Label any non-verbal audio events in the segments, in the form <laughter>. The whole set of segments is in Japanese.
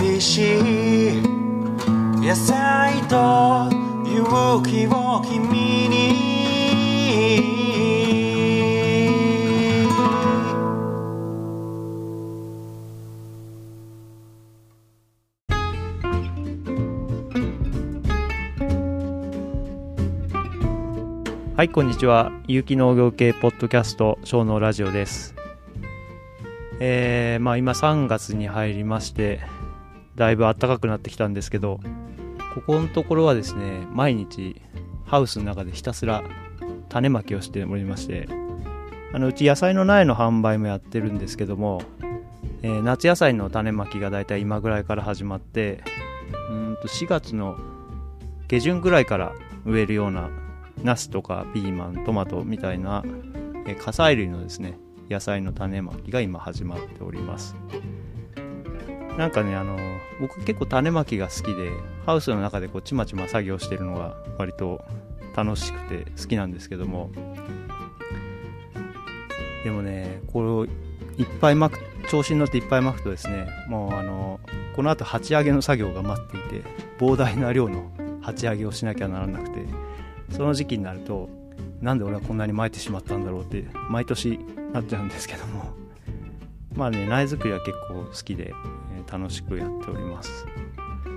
美味しい野菜と勇気を君にはい、こんにちは。有機農業系ポッドキャスト、小農ラジオです。えー、まあ今3月に入りまして、だいぶ暖かくなってきたんですけど、ここのところはですね、毎日ハウスの中でひたすら種まきをしておりまして、あのうち野菜の苗の販売もやってるんですけども、えー夏野菜の種まきがだいたい今ぐらいから始まって、うんと4月の下旬ぐらいから植えるようなナスとかピーマントマトみたいなえー火砕類のですね野菜の種まきが今始まっております。なんかねあの僕結構種まきが好きでハウスの中でこうちまちま作業してるのが割と楽しくて好きなんですけども。でもねこれをいっぱいまく調子に乗っていっぱいまくとですねもうあのこの後鉢上げの作業が待っていて膨大な量の鉢上げをしなきゃならなくてその時期になるとなんで俺はこんなに巻いてしまったんだろうって毎年なっちゃうんですけども。まあね苗作りは結構好きで、えー楽しくやっております。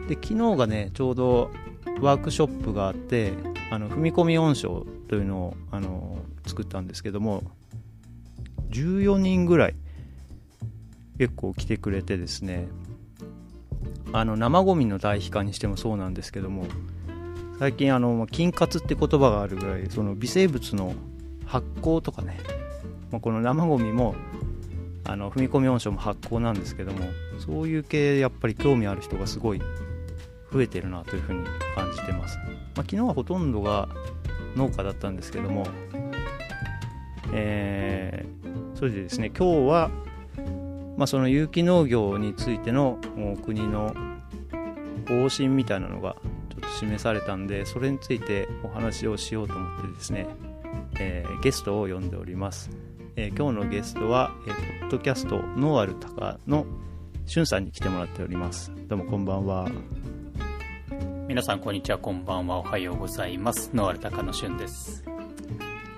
で昨日がねちょうどワークショップがあってあの踏み込み音章というのをあの作ったんですけども14人ぐらい結構来てくれてですねあの生ゴミの堆肥化にしてもそうなんですけども最近あの菌活って言葉があるぐらいその微生物の発酵とかね、まあこの生ゴミもあの踏み込み温床も発酵なんですけどもそういう系やっぱり興味ある人がすごい増えてるなというふうに感じてます、まあ、昨日はほとんどが農家だったんですけどもえーそれでですね今日は、まあ、その有機農業についての国の方針みたいなのがちょっと示されたんでそれについてお話をしようと思ってですね、えーゲストを呼んでおります、えー今日のゲストは、えーポッドキャストノーアルタカのしゅんさんに来てもらっております。どうもこんばんは。皆さんこんにちはこんばんは。おはようございます。ノアルタカのしゅんです。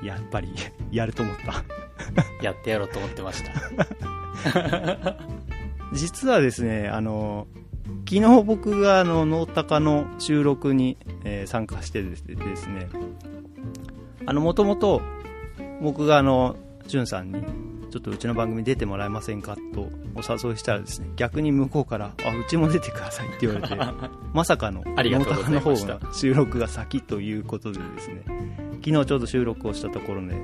やっぱり <laughs> やると思った。<laughs> やってやろうと思ってました。<laughs> 実はですねあの昨日僕があのノータカの収録に、えー参加してですですねあのもともと僕があのじゅんさんにちょっとうちの番組出てもらえませんかとお誘いしたらですね逆に向こうからあうちも出てくださいって言われて <laughs> まさかのありがとうございました。ノータカの方が収録が先ということでですね昨日ちょうど収録をしたところで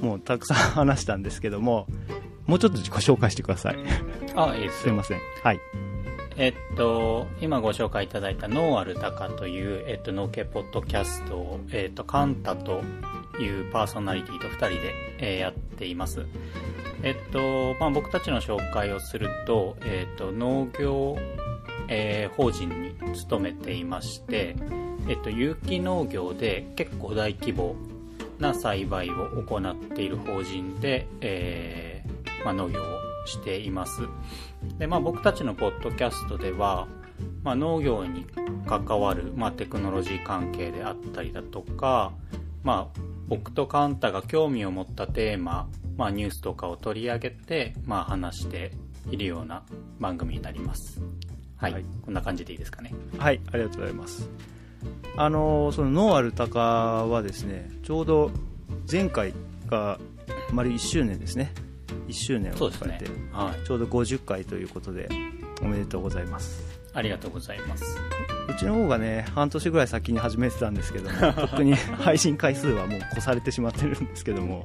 もうたくさん話したんですけどももうちょっと自己紹介してください。あいいですよ。すいません。はいえっと今ご紹介いただいたノーアルタカという、えっと、農系ポッドキャストを、えっと、カンタというパーソナリティと2人で、えーやっていますえっと、まあ、僕たちの紹介をすると、えっと、農業、えー法人に勤めていまして、えっと、有機農業で結構大規模な栽培を行っている法人で、えーまあ、農業をしています。で、まあ、僕たちのポッドキャストでは、まあ、農業に関わる、まあ、テクノロジー関係であったりだとか、まあ、僕とカンタが興味を持ったテーマ、まあ、ニュースとかを取り上げて、まあ、話しているような番組になります。はい。はいこんな感じでいいですかね。はい、ありがとうございます。あのそのノーアルタカはですね、ちょうど前回が丸1周年ですね。1周年を迎えて、ね。はい。ちょうど50回ということで、おめでとうございます。ありがとうございます。うちの方がね、半年ぐらい先に始めてたんですけども、とっくに配信回数はもう越されてしまってるんですけども、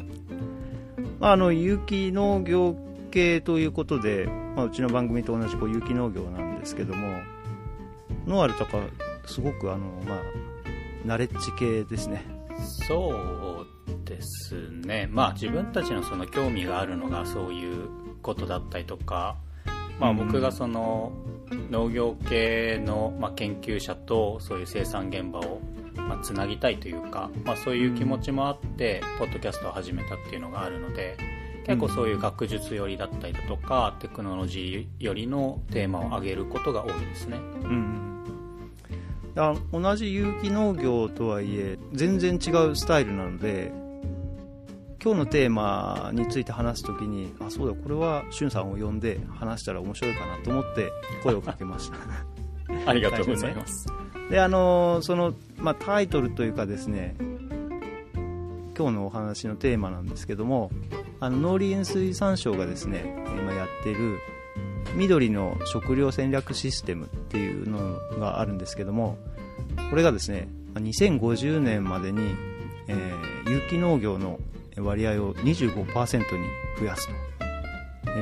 まあ、あの、有機農業系ということで、まあ、うちの番組と同じこう有機農業なんですけども、ノーアルとか、すごくあの、まあ、ナレッジ系ですね。そうですね。まあ自分たちのその興味があるのがそういうことだったりとか、まあうん僕がその農業系のまあ研究者とそういう生産現場をまあつなぎたいというか、まあそういう気持ちもあって、ポッドキャストを始めたっていうのがあるので、結構そういう学術寄りだったりだとか、テクノロジー寄りのテーマを挙げることが多いですね。うん同じ有機農業とはいえ全然違うスタイルなので今日のテーマについて話すときにあそうだこれはしゅんさんを呼んで話したら面白いかなと思って声をかけました <laughs> ありがとうございます。であのその、まあ、タイトルというかですね今日のお話のテーマなんですけどもあの農林水産省がですね今やってる緑の食料戦略システムっていうのがあるんですけどもこれがですね2050年までに、えー有機農業の割合を25%に増やすと。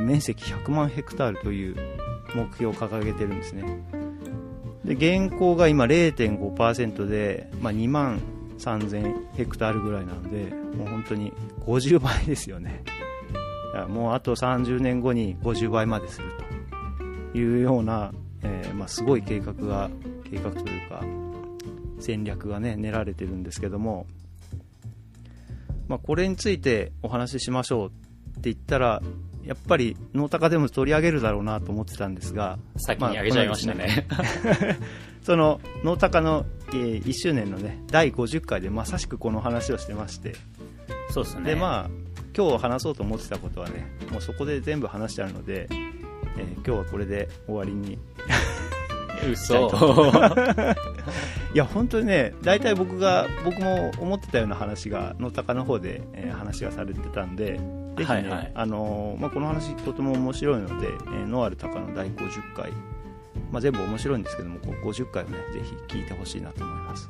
面積100万ヘクタールという目標を掲げてるんですね。で現行が今0.5%で、まあ、2万3000ヘクタールぐらいなのでもう本当に50倍ですよね。もうあと30年後に50倍までするというような、えーまあ、すごい計画が計画というか戦略がね練られてるんですけども、まあ、これについてお話ししましょうって言ったらやっぱりノータカでも取り上げるだろうなと思ってたんですが先にあげちゃいましたね。<laughs> そのノータカの、えー1周年のね第50回でまさしくこの話をしてましてそうですね。でまあ今日話そうと思ってたことはねもうそこで全部話してあるので、えー今日はこれで終わりに嘘。<laughs> いや本当にね大体僕が僕も思ってたような話がノータカの方で、えー話がされてたんでぜひね、はいはいあのーまあ、この話とても面白いので、えーノアルタカの第50回、まあ、全部面白いんですけどもこう50回をねぜひ聞いてほしいなと思います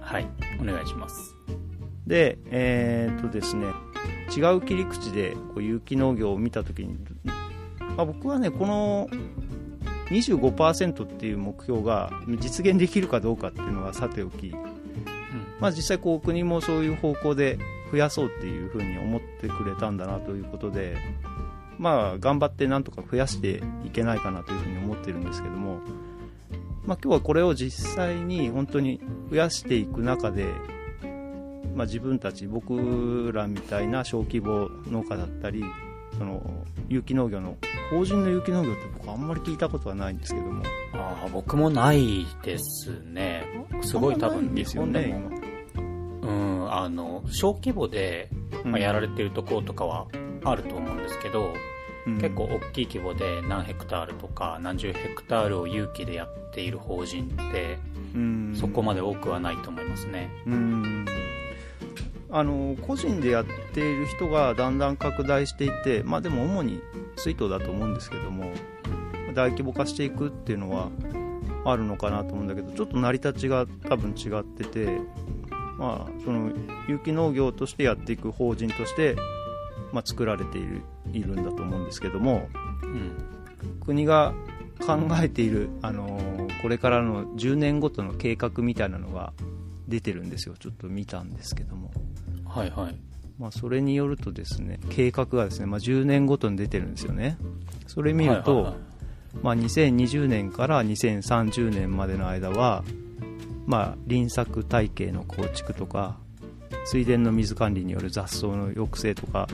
はい。お願いします。でえーっとですね違う切り口でこう有機農業を見た時に、まあ、僕はねこの25%っていう目標が実現できるかどうかっていうのはさておき、まあ、実際こう国もそういう方向で増やそうっていうふうに思ってくれたんだなということで、まあ、頑張ってなんとか増やしていけないかなというふうに思ってるんですけども、まあ、今日はこれを実際に本当に増やしていく中で、まあ、自分たち僕らみたいな小規模農家だったりその有機農業の法人の有機農業って僕あんまり聞いたことはないんですけども。ああ、僕もないですね。すごい多分日本でも。うん、あの、小規模で、まあ、やられてるところとかはあると思うんですけど、今結構大きい規模で何ヘクタールとか何十ヘクタールを有機でやっている法人って、うん。そこまで多くはないと思いますね。うんあの個人でやっている人がだんだん拡大していて、まあ、でも主に水筒だと思うんですけども大規模化していくっていうのはあるのかなと思うんだけどちょっと成り立ちが多分違ってて、まあ、その有機農業としてやっていく法人として、まあ、作られているいるんだと思うんですけどもうん。国が考えている、あのこれからの10年ごとの計画みたいなのが出てるんですよ。ちょっと見たんですけども、はいはい。まあ、それによるとですね計画がですね、まあ、10年ごとに出てるんですよね。それ見ると、はいはいはい。まあ、2020年から2030年までの間は、まあ、輪作体系の構築とか水田の水管理による雑草の抑制とか、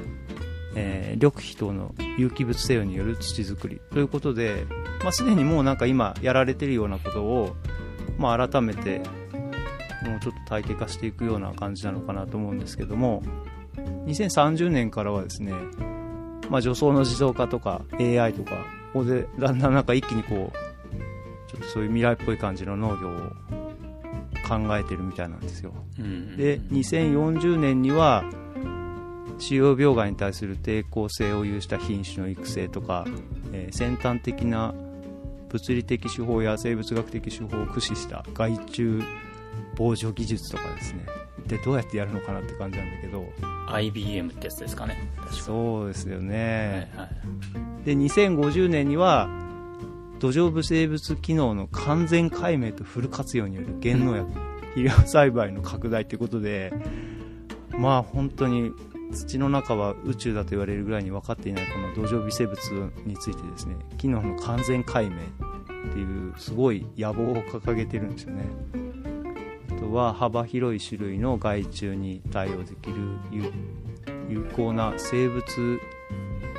えー緑肥等の有機物施用による土作りということで、まあ、すでにもうなんか今やられてるようなことを、まあ、改めてもうちょっと体系化していくような感じなのかなと思うんですけども2030年からはですね、まあ、除草の自動化とか AI とかここでだんだんなんか一気にこうちょっとそういう未来っぽい感じの農業を考えてるみたいなんですよ。うんで2040年には腫瘍病害に対する抵抗性を有した品種の育成とか、えー先端的な物理的手法や生物学的手法を駆使した害虫防除技術とかですねでどうやってやるのかなって感じなんだけど IBM ってやつですかね。そうですよね、はいはい。で2050年には土壌微生物機能の完全解明とフル活用による原農薬肥料栽培の拡大ということでまあ本当に土の中は宇宙だと言われるぐらいに分かっていないこの土壌微生物についてですね機能の完全解明っていうすごい野望を掲げてるんですよねあとは幅広い種類の害虫に対応できる有効な生物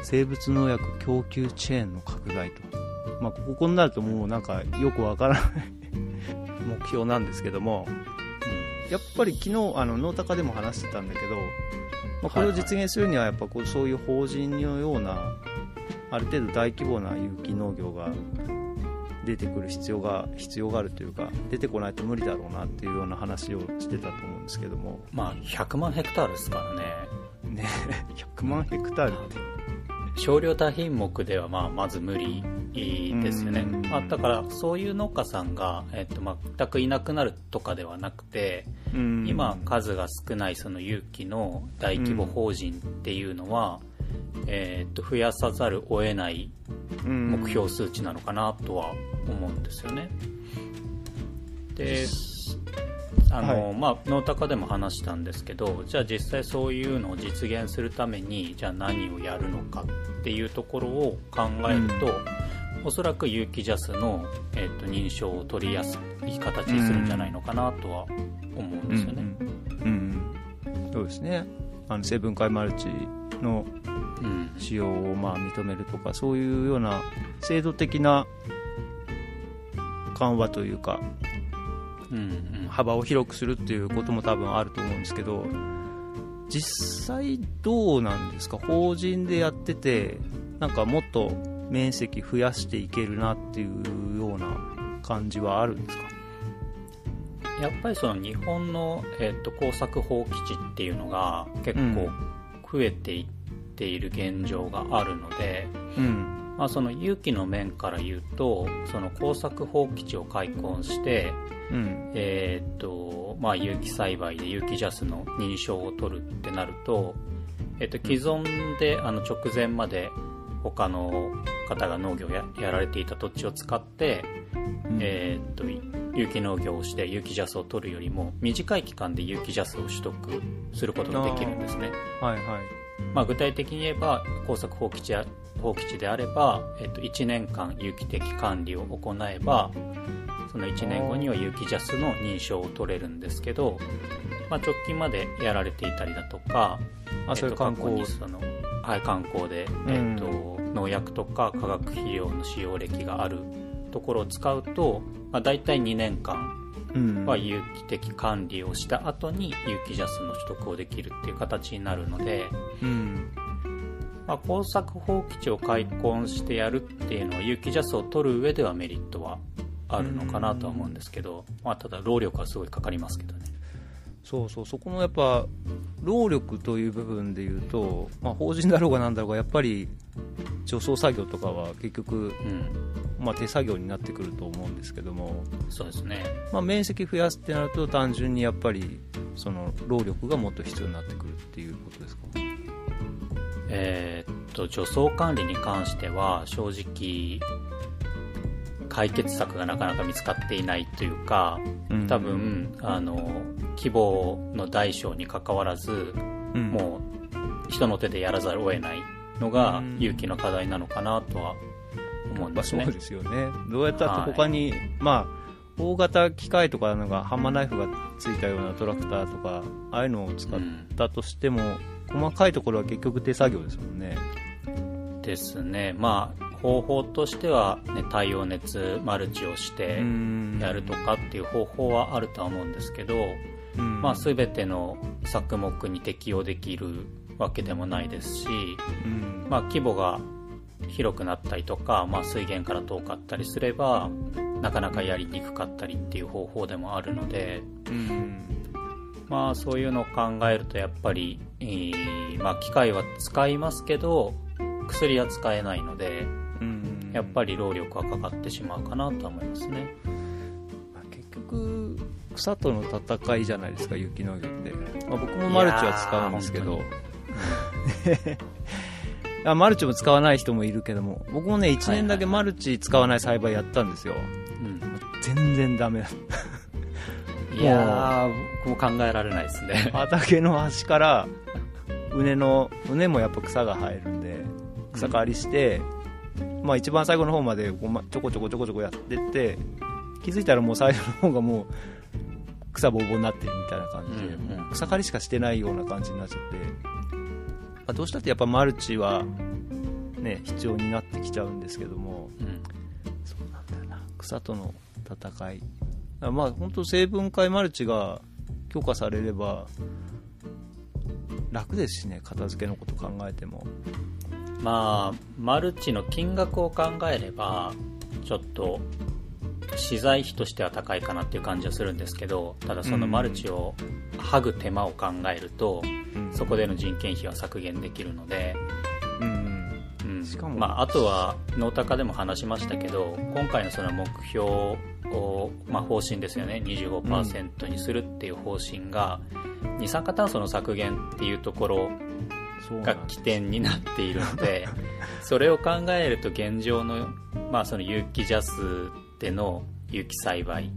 生物農薬供給チェーンの拡大と、まあ、ここになるともうなんかよくわからない <laughs> 目標なんですけども。やっぱり昨日あのノータカでも話してたんだけど、まあ、これを実現するにはやっぱこうそういう法人のようなある程度大規模な有機農業が出てくる必要が必要があるというか出てこないと無理だろうなっていうような話をしてたと思うんですけども。まあ100万ヘクタールですからね。ね <laughs> 100万ヘクタールって。少量多品目ではまあまず無理ですよね、まあ、だからそういう農家さんが、えっと、全くいなくなるとかではなくて、今数が少ないその有機の大規模法人っていうのは、えっと増やさざるを得ない目標数値なのかなとは思うんですよね。であの、はい、まあ、ノータカでも話したんですけどじゃあ実際そういうのを実現するためにじゃあ何をやるのかっていうところを考えると、うん、おそらく有機ジャスの、えーと、認証を取りやすい形にするんじゃないのかなとは思うんですよね。うん、うん、そうですね。あの成分解マルチの使用をまあ認めるとか、そういうような制度的な緩和というか、うん幅を広くするっていうことも多分あると思うんですけど実際どうなんですか？法人でやっててなんかもっと面積増やしていけるなっていうような感じはあるんですか？やっぱりその日本の、えーと、工作放棄地っていうのが結構増えていっている現状があるので、うん、まあ、その有機の面から言うとその耕作放棄地を開墾してうん、えー、っと、まあ、有機栽培で有機ジャスの認証を取るってなると、えっと、既存であの直前まで他の方が農業をややられていた土地を使って、うん、えー、っと有機農業をして有機ジャスを取るよりも短い期間で有機ジャスを取得することができるんですね。はいはいまあ、具体的に言えば耕作放棄地放棄地であれば、えっと、1年間有機的管理を行えばその1年後には有機ジャスの認証を取れるんですけど、まあ、直近までやられていたりだとか、あそういう観光？その、はい、観光で、えっと、農薬とか化学肥料の使用歴があるところを使うと、まあ、大体2年間は有機的管理をした後に有機ジャスの取得をできるっていう形になるので、うん。まあ、工作放棄地を開墾してやるっていうのは有機ジャスを取る上ではメリットはあるのかなとは思うんですけど、まあ、ただ労力はすごいかかりますけどねそうそうそこのやっぱ労力という部分でいうと、まあ、法人だろうがなんだろうがやっぱり除草作業とかは結局、うん。まあ、手作業になってくると思うんですけども。そうですね、まあ、面積増やすってなると単純にやっぱりその労力がもっと必要になってくるっていうことですか？えー、っと除草管理に関しては正直解決策がなかなか見つかっていないというか、多分、あの、規模の大小にかかわらず、うん、もう人の手でやらざるを得ないのが勇気の課題なのかなとは思うんですね。そうですよね。どうやったって他に、はい、まあ、大型機械とかのがハンマーナイフがついたようなトラクターとかああいうのを使ったとしても、うん、細かいところは結局手作業ですもんね。ですね。まあ方法としては、ね、太陽熱マルチをしてやるとかっていう方法はあるとは思うんですけど、まあ、全ての作目に適用できるわけでもないですし、まあ、規模が広くなったりとか、まあ、水源から遠かったりすればなかなかやりにくかったりっていう方法でもあるので、まあ、そういうのを考えるとやっぱり、えー、まあ、機械は使いますけど薬は使えないので、やっぱり労力はかかってしまうかなとは思いますね。結局草との戦いじゃないですか雪農業って、まあ、僕もマルチは使うんですけど。<laughs> あマルチも使わない人もいるけども僕もね1年だけマルチ使わない栽培やったんですよ、全然ダメだいやー僕も考えられないですね。畑の端から畝の畝もやっぱ草が生えるんで草刈りして、まあ一番最後の方までちょこちょこちょこちょこやってって気づいたらもう最初の方がもう草ぼうぼうになってるみたいな感じで、うんうん、草刈りしかしてないような感じになっちゃって、まあ、どうしたってやっぱマルチはね必要になってきちゃうんですけども。うん。そうなんだよな。草との戦い。まあ本当生分解マルチが強化されれば楽ですしね片付けのこと考えても。まあマルチの金額を考えればちょっと資材費としては高いかなっていう感じはするんですけどただそのマルチを剥ぐ手間を考えると、そこでの人件費は削減できるので、うんうん。しかもまあ、あとはノータカでも話しましたけど今回のその目標を、まあ、方針ですよね。25%にするっていう方針が、二酸化炭素の削減っていうところが起点になっているのでそれを考えると現状の,、まあその有機ジャスでの有機栽培っ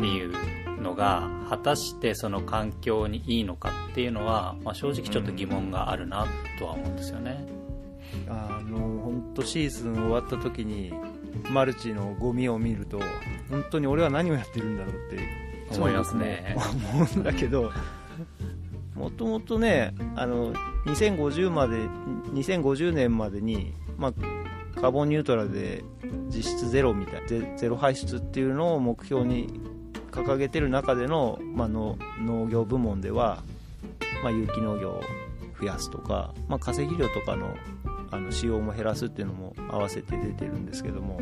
ていうのが果たしてその環境にいいのかっていうのは、まあ、正直ちょっと疑問があるなとは思うんですよね。あの本当シーズン終わった時にマルチのゴミを見ると本当に俺は何をやってるんだろうって思いますね思うんだけどもともとねあの2050まで2050年までに、まあ、カーボンニュートラルで実質ゼロみたいゼゼロ排出っていうのを目標に掲げてる中での,、まあ、の農業部門では、まあ、有機農業を増やすとか、まあ、化石肥料とかのあの使用も減らすっていうのも合わせて出てるんですけども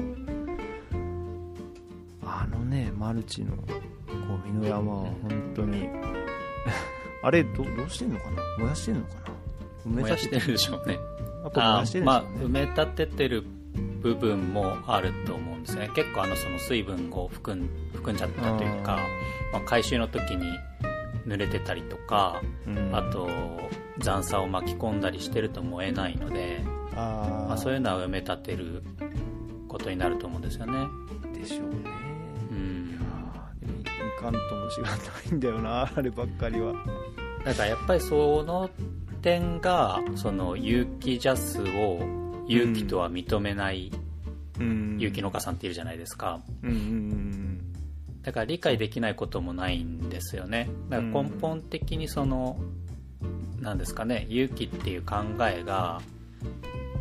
あのねマルチのゴミの山は本当に <laughs> あれどどうしてんのかな？燃やしてんのかな？埋め立しててるでしょうね。やっぱ燃あやしてるんでまあしょうね、埋め立ててる部分もあると思うんですよね。結構あのその水分を含ん含んじゃったというかあまあ、回収の時に濡れてたりとかうん。あと残砂を巻き込んだりしてると燃えないので、あまあ、そういうのは埋め立てることになると思うんですよね。でしょうね。うん。いかんともしがないんだよなあればっかりは。だからやっぱりその点がその有機ジャスを有機とは認めないうん。有機農家さんっているじゃないですか、うん。うん。だから理解できないこともないんですよね。だから根本的にその何ですかね有機っていう考えが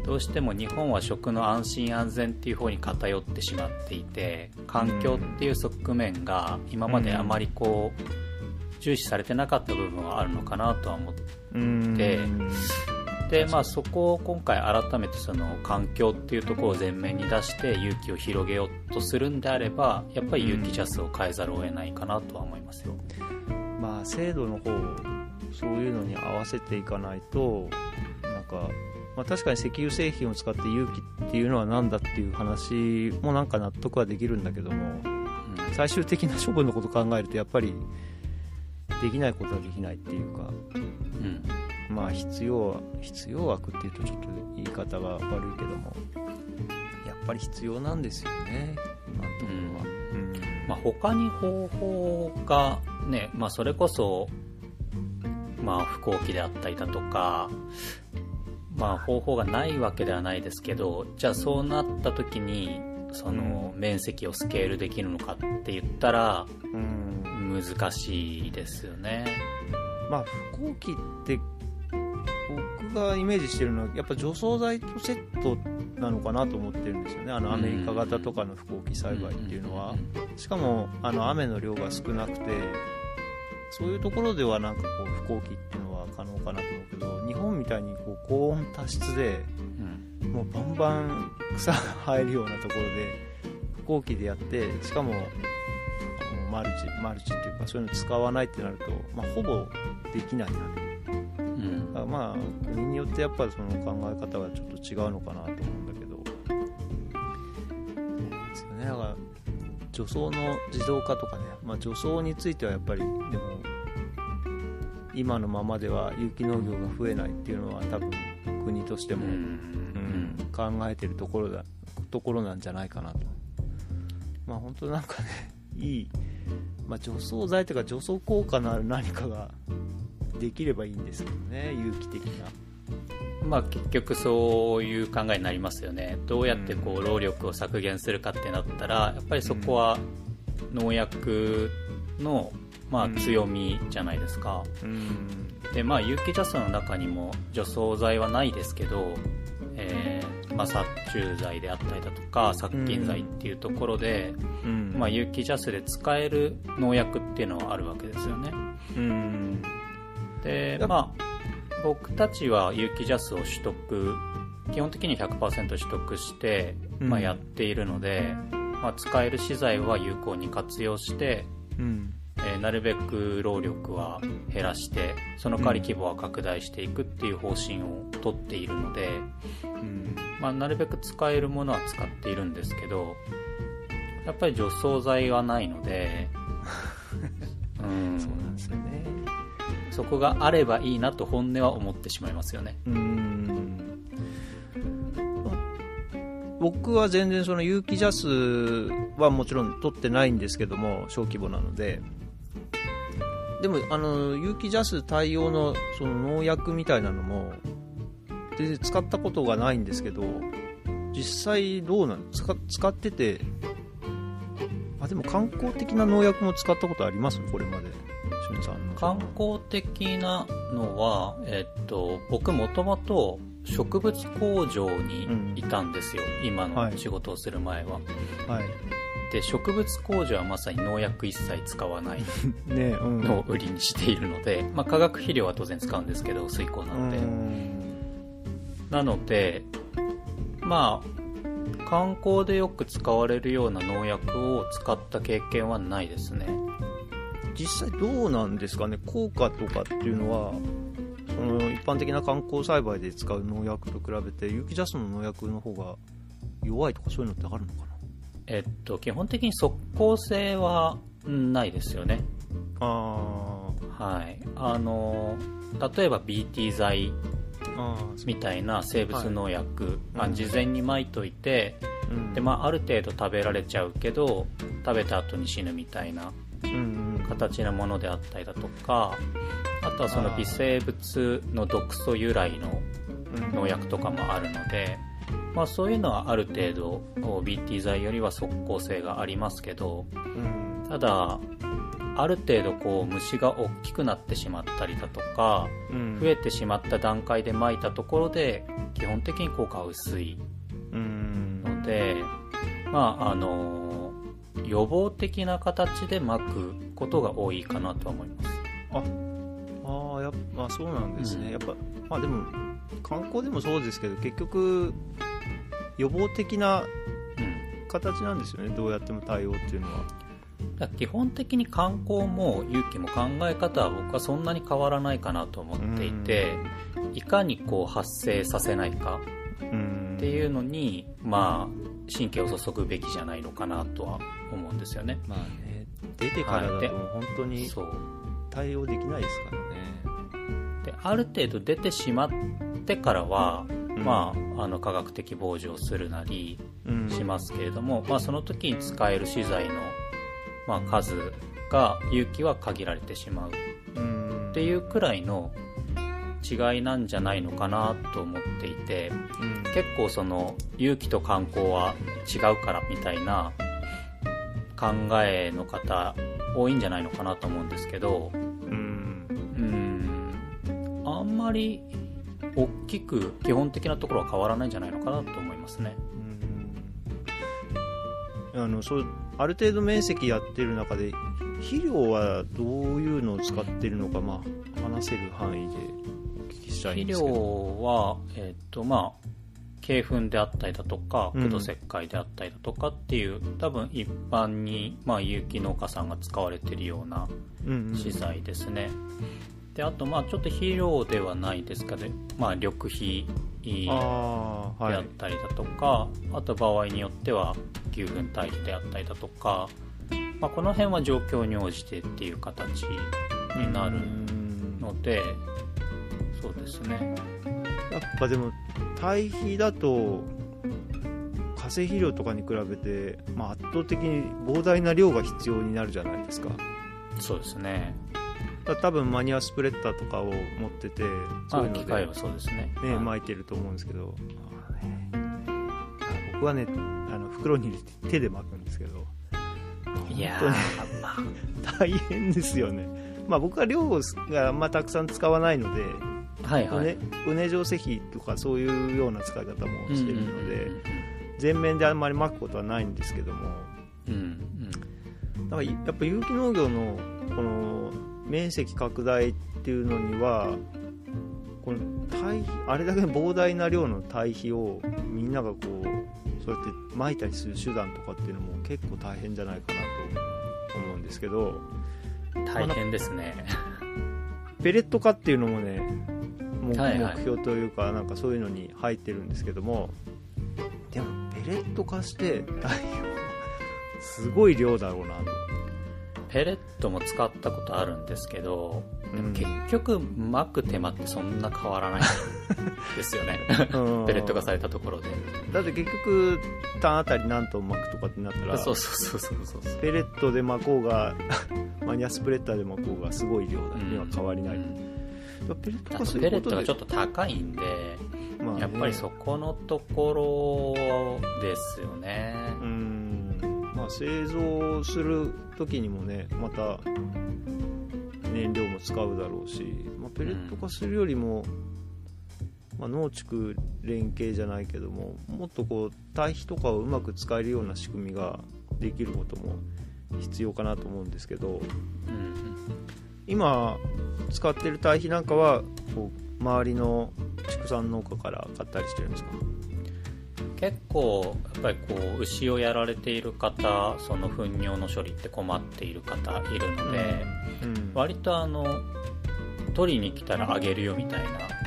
どうしても日本は食の安心安全っていう方に偏ってしまっていて環境っていう側面が今まであまりこう重視されてなかった部分はあるのかなとは思って。で、まあ、そこを今回改めてその環境っていうところを前面に出して勇気を広げようとするんであればやっぱり勇気ジャスを変えざるを得ないかなとは思いますよ。まあ制度の方そういうのに合わせていかないとなんか、まあ、確かに石油製品を使って勇気っていうのは何だっていう話もなんか納得はできるんだけども最終的な処分のことを考えるとやっぱりできないことはできないっていうかうん。まあ必要は必要枠っていうとちょっと言い方が悪いけどもやっぱり必要なんですよね今のところは、うん。まあ、他に方法がね、まあ、それこそ、まあ、不幸期であったりだとか、まあ、方法がないわけではないですけどじゃあそうなった時にその面積をスケールできるのかって言ったらうん。難しいですよね。まあ不幸期って僕がイメージしてるのはやっぱ除草剤とセットなのかなと思ってるんですよね。あのアメリカ型とかの不幸期栽培っていうのは。しかもあの雨の量が少なくてそういうところではなんかこう不幸期っていうのは可能かなと思うけど日本みたいにこう高温多湿でうんもうバンバン草が生えるようなところで不幸期でやってしかもマルチマルチっていうかそういうの使わないってなると、まあ、ほぼできないな。うん。だからまあ国によってやっぱりその考え方がちょっと違うのかなと思うんだけど。そうですよね。だから除草の自動化とかね、まあ、除草についてはやっぱりでも今のままでは有機農業が増えないっていうのは多分国としても、うん。うん考えてるところだところなんじゃないかなと。まあ本当なんかね <laughs> いい、まあ、除草剤というか除草効果のある何かができればいいんですけどね有機的な。まあ結局そういう考えになりますよね。どうやってこう労力を削減するかってなったらやっぱりそこは農薬のまあ強みじゃないですか。うん。でまあ有機ジャスの中にも除草剤はないですけど、えーまあ、殺虫剤であったりだとか殺菌剤っていうところで、うん。まあ、有機ジャスで使える農薬っていうのはあるわけですよね。うん。でまあ僕たちは有機ジャスを取得基本的に100%取得して、うん。まあ、やっているので、まあ、使える資材は有効に活用して、うん。えーなるべく労力は減らしてその代わり規模は拡大していくっていう方針をとっているので、うん。まあ、なるべく使えるものは使っているんですけどやっぱり除草剤はないので <laughs> うん。そうなんですよね。そこがあればいいなと本音は思ってしまいますよね。うん僕は全然その有機ジャスはもちろん取ってないんですけども小規模なので。でもあの有機ジャス対応のその農薬みたいなのも全然使ったことがないんですけど実際どうなん使使っててあでも観光的な農薬も使ったことあります？これまで。しゅんさん観光的なのは、えっと、僕もともと植物工場にいたんですよ、今の仕事をする前は、はい。で植物工場はまさに農薬一切使わない。<laughs> ねうん。のを売りにしているので、まあ、化学肥料は当然使うんですけど水耕なので、うん。なのでまあ観光でよく使われるような農薬を使った経験はないですね。実際どうなんですかね効果とかっていうのはその一般的な観光栽培で使う農薬と比べて有機ジャスの農薬の方が弱いとかそういうのってあるのかえっと基本的に即効性はうんないですよね。なあはい。あの例えば BT 剤みたいな生物農薬、まあ、うん。事前にまいといて、うん。でまあ、ある程度食べられちゃうけど食べた後に死ぬみたいな形のものであったりだとかあとはその微生物の毒素由来のうん。農薬とかもあるので、まあ、そういうのはある程度 BT 剤よりは即効性がありますけどうん。ただある程度こう虫が大きくなってしまったりだとかうん。増えてしまった段階で撒いたところで基本的に効果は薄いうん。ので、まああの予防的な形で撒くことが多いかなとは思います。ああやっぱあそうなんですね、うん。やっぱまあでも観光でもそうですけど結局予防的なうん。形なんですよね。どうやっても対応っていうのは。基本的に観光も勇気も考え方は僕はそんなに変わらないかなと思っていて、いかにこう発生させないかうん。っていうのに、まあ、神経を注ぐべきじゃないのかなとは思うんですよね。まあね。出てからだと本当にそう。対応できないですからね。である程度出てしまってからは、うん。まあ、あの科学的防除をするなりうん。しますけれども、まあ、その時に使える資材の、まあ、数が勇気は限られてしまう。うん。っていうくらいの違いなんじゃないのかなと思っていてうん。結構その勇気と観光は違うからみたいな考えの方多いんじゃないのかなと思うんですけどうん。うんあんまり大きく基本的なところは変わらないんじゃないのかなと思いますね。うん。あのそうある程度面積やってる中で肥料はどういうのを使ってるのか、まあ、話せる範囲でお聞きしたい肥んですけど。料はえっ、とまあ鶏粉であったりだとかうん。苦土石灰であったりだとかっていう、多分一般に、まあ、有機農家さんが使われているようなうんうん資材ですね、であとまあちょっと肥料ではないですけど、まあ、緑肥でああはい。あったりだとか、あと場合によっては牛糞堆肥であったりだとか、まあ、この辺は状況に応じてっていう形になるうん。ので、そうですねやっぱでも堆肥だと化成肥料とかに比べて、まあ、圧倒的に膨大な量が必要になるじゃないですか。そうですね。だ多分マニュアスプレッダーとかを持っててそういうのであ機械はそうですね。ね、はい。巻いてると思うんですけど、僕はねあの袋に入れて手で巻くんですけど。いや本ーまあ。<laughs> 大変ですよね。まあ僕は量があんまたくさん使わないのではいはい。うね定石とかそういうような使い方もしてるので、うん全面であんまり巻くことはないんですけどもうん。だからやっぱ有機農業のこの面積拡大っていうのにはこの堆肥あれだけの膨大な量の堆肥をみんながこうそうやって撒いたりする手段とかっていうのも結構大変じゃないかなと思うんですけどうん大変ですね。ペレット化っていうのもね目標というかなんかそういうのに入ってるんですけどもでもペレット化して堆肥をすごい量だろうなと。ペレットも使ったことあるんですけど、うん結局巻く手間ってそんな変わらないんですよね。<laughs> うんペレット化されたところで。だって結局単あたり何トン巻くとかってなったらそうそうそうそうそう。ペレットで巻こうが <laughs> マニアスプレッダーで巻こうがすごい量だには変わりない、うんペレットあと化するペレットがちょっと高いんで、まあね。やっぱりそこのところですよね。うん。まあ製造する時にもねまた燃料も使うだろうし、まあ、ペレット化するよりも、まあ、農地区連携じゃないけどももっとこう堆肥とかをうまく使えるような仕組みができることも必要かなと思うんですけどうん。今使ってる堆肥なんかはこう周りの畜産農家から買ったりしてるんですか？結構やっぱりこう牛をやられている方その糞尿の処理って困っている方いるので、うん。割とあの取りに来たらあげるよみたい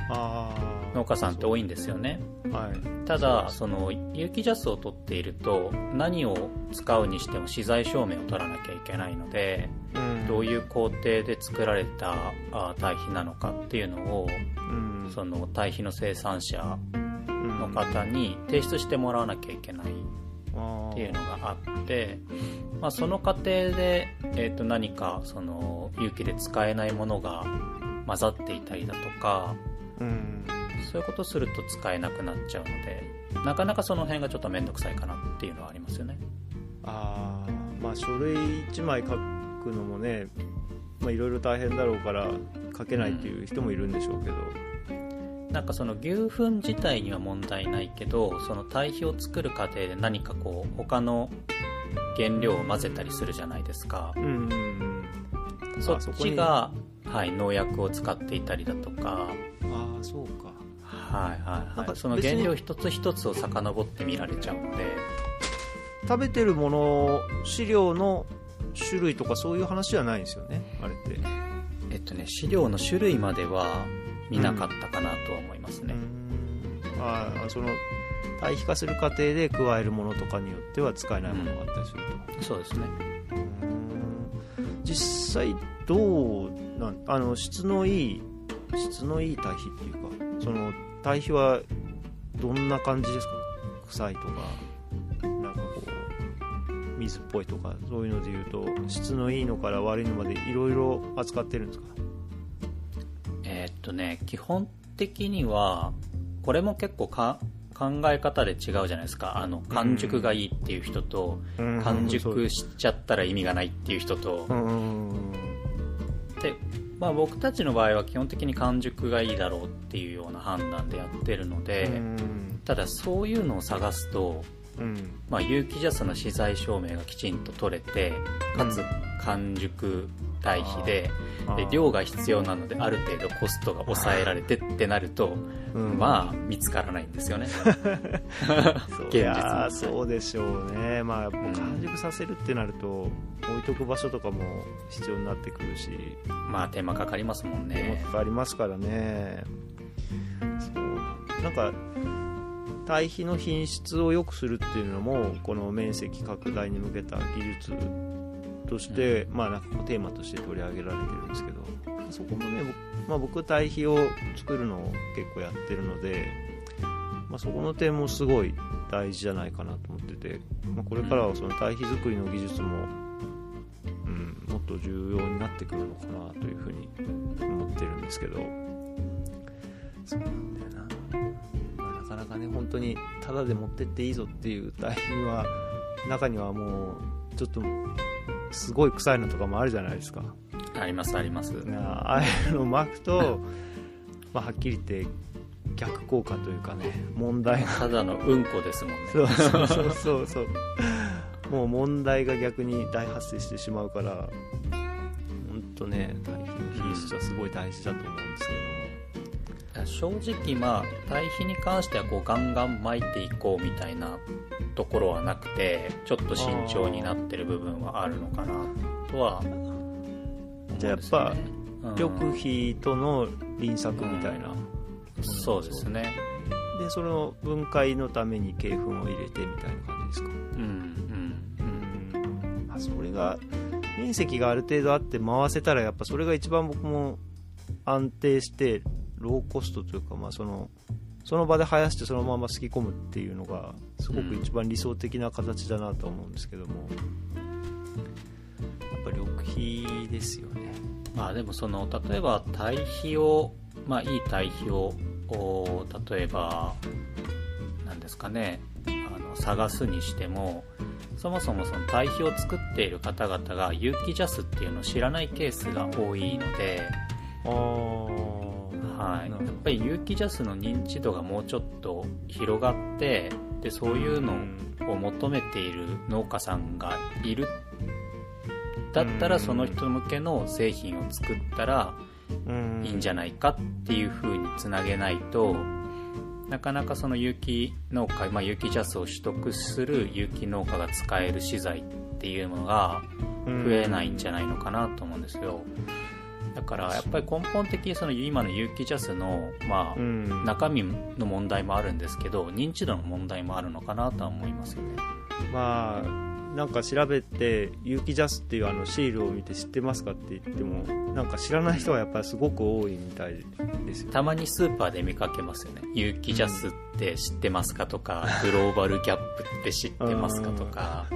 な農家さんって多いんですよね。はい。ただその有機ジャスを取っていると何を使うにしても資材証明を取らなきゃいけないのでうん。どういう工程で作られたあ堆肥なのかっていうのをうん。その堆肥の生産者のの方に提出してもらわなきゃいけないっっていうのがあって、まあ、その過程で、えー、と何かその有機で使えないものが混ざっていたりだとかうん。そういうことすると使えなくなっちゃうのでなかなかその辺がちょっと面倒くさいかなっていうのはありますよね。ああまあ書類1枚書くのもねまあいろいろ大変だろうから書けないっていう人もいるんでしょうけど、なんかその牛糞自体には問題ないけどその堆肥を作る過程で何かこう他の原料を混ぜたりするじゃないですか。うんうんうん。そっちが、はい、農薬を使っていたりだとか。ああそうか。はいはいなんかはい、その原料一つ一つを遡って見られちゃうので。食べてるもの飼料の種類とかそういう話じゃないんですよね？あれって。えっとね飼料の種類までは見なかったかなとは思いますね、うん。ああその堆肥化する過程で加えるものとかによっては使えないものがあったりすると、そうですね。うん。実際どうなんあの質のいい質のいい堆肥っていうかその堆肥はどんな感じですか？臭いとかなんかこう水っぽいとかそういうので言うと質のいいのから悪いのまでいろいろ扱ってるんですか？えーっとね基本的にはこれも結構か考え方で違うじゃないですか。あの完熟がいいっていう人と、完熟しちゃったら意味がないっていう人と、で、まあ、僕たちの場合は基本的に完熟がいいだろうっていうような判断でやってるので、うん。ただそういうのを探すと、うん。まあ、有機ジャスの資材証明がきちんと取れてかつ完熟堆肥でで量が必要なのである程度コストが抑えられてってなると、うん。まあ見つからないんですよね。<laughs> そう現実いやーそうでしょうね。まあ完熟させるってなると、置いとく場所とかも必要になってくるし。まあ手間かかりますもん手もねかかりますからね。そう。なんか堆肥の品質を良くするっていうのもこの面積拡大に向けた技術として、まあなんかテーマとして取り上げられてるんですけど。そこもね僕,、まあ、僕堆肥を作るのを結構やってるので、まあ、そこの点もすごい大事じゃないかなと思ってて、まあ、これからはその堆肥作りの技術も、うん、もっと重要になってくるのかなというふうに思ってるんですけど。そうなんだよな、まあなかなかね本当にタダで持ってっていいぞっていう堆肥は中にはもうちょっとすごい臭いのとかもあるじゃないですか。ありますあります。なああいうのを巻くと <laughs> まあ、はっきり言って逆効果というかね問題が。ただのうんこですもんね。そうそうそうそう。そうもう問題が逆に大発生してしまうから本当ね品質はすごい大事だと思うんですけど。も、正直まあ堆肥に関してはこうガンガン巻いていこうみたいなところはなくてちょっと慎重になってる部分はあるのかなとはねじゃあやっぱうん緑肥との輪作みたいな、そうですね。でその分解のために鶏粉を入れてみたいな感じですか？うんうんうん。あそれが面積がある程度あって回せたらやっぱそれが一番僕も安定してローコストというか、まあ、そのその場で生やしてそのまますき込むっていうのがすごく一番理想的な形だなと思うんですけども、やっぱ緑肥ですよね。まあでもその例えば堆肥をまあいい堆肥を例えばなんですかね。あの探すにしてもそもそもその堆肥を作っている方々が有機ジャスっていうのを知らないケースが多いので、はい、やっぱり有機ジャスの認知度がもうちょっと広がってでそういうのを求めている農家さんがいる。だったらうん。その人向けの製品を作ったらうん。いいんじゃないかっていう風につなげないとなかなかその有機農家、まあ、有機ジャスを取得する有機農家が使える資材っていうのが増えないんじゃないのかなと思うんですよだからやっぱり根本的にその今の有機ジャスの、まあ、うん。中身の問題もあるんですけど認知度の問題もあるのかなとは思いますよね。まあなんか調べて有機ジャスっていうあのシールを見て知ってますかって言ってもなんか知らない人がやっぱりすごく多いみたいですよたまにスーパーで見かけますよね。有機ジャスって知ってますかとか <laughs> グローバルギャップって知ってますかとか。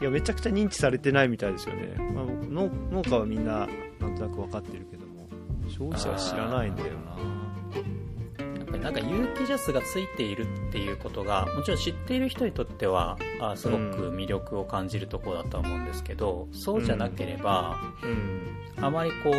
いやめちゃくちゃ認知されてないみたいですよね、まあ、農農家はみんななんとなく分かってるけども。消費者は知らないんだよやっぱりなんか有機ジャスがついているっていうことがもちろん知っている人にとってはあすごく魅力を感じるところだとは思うんですけど、そうじゃなければ、なうん。あまりこう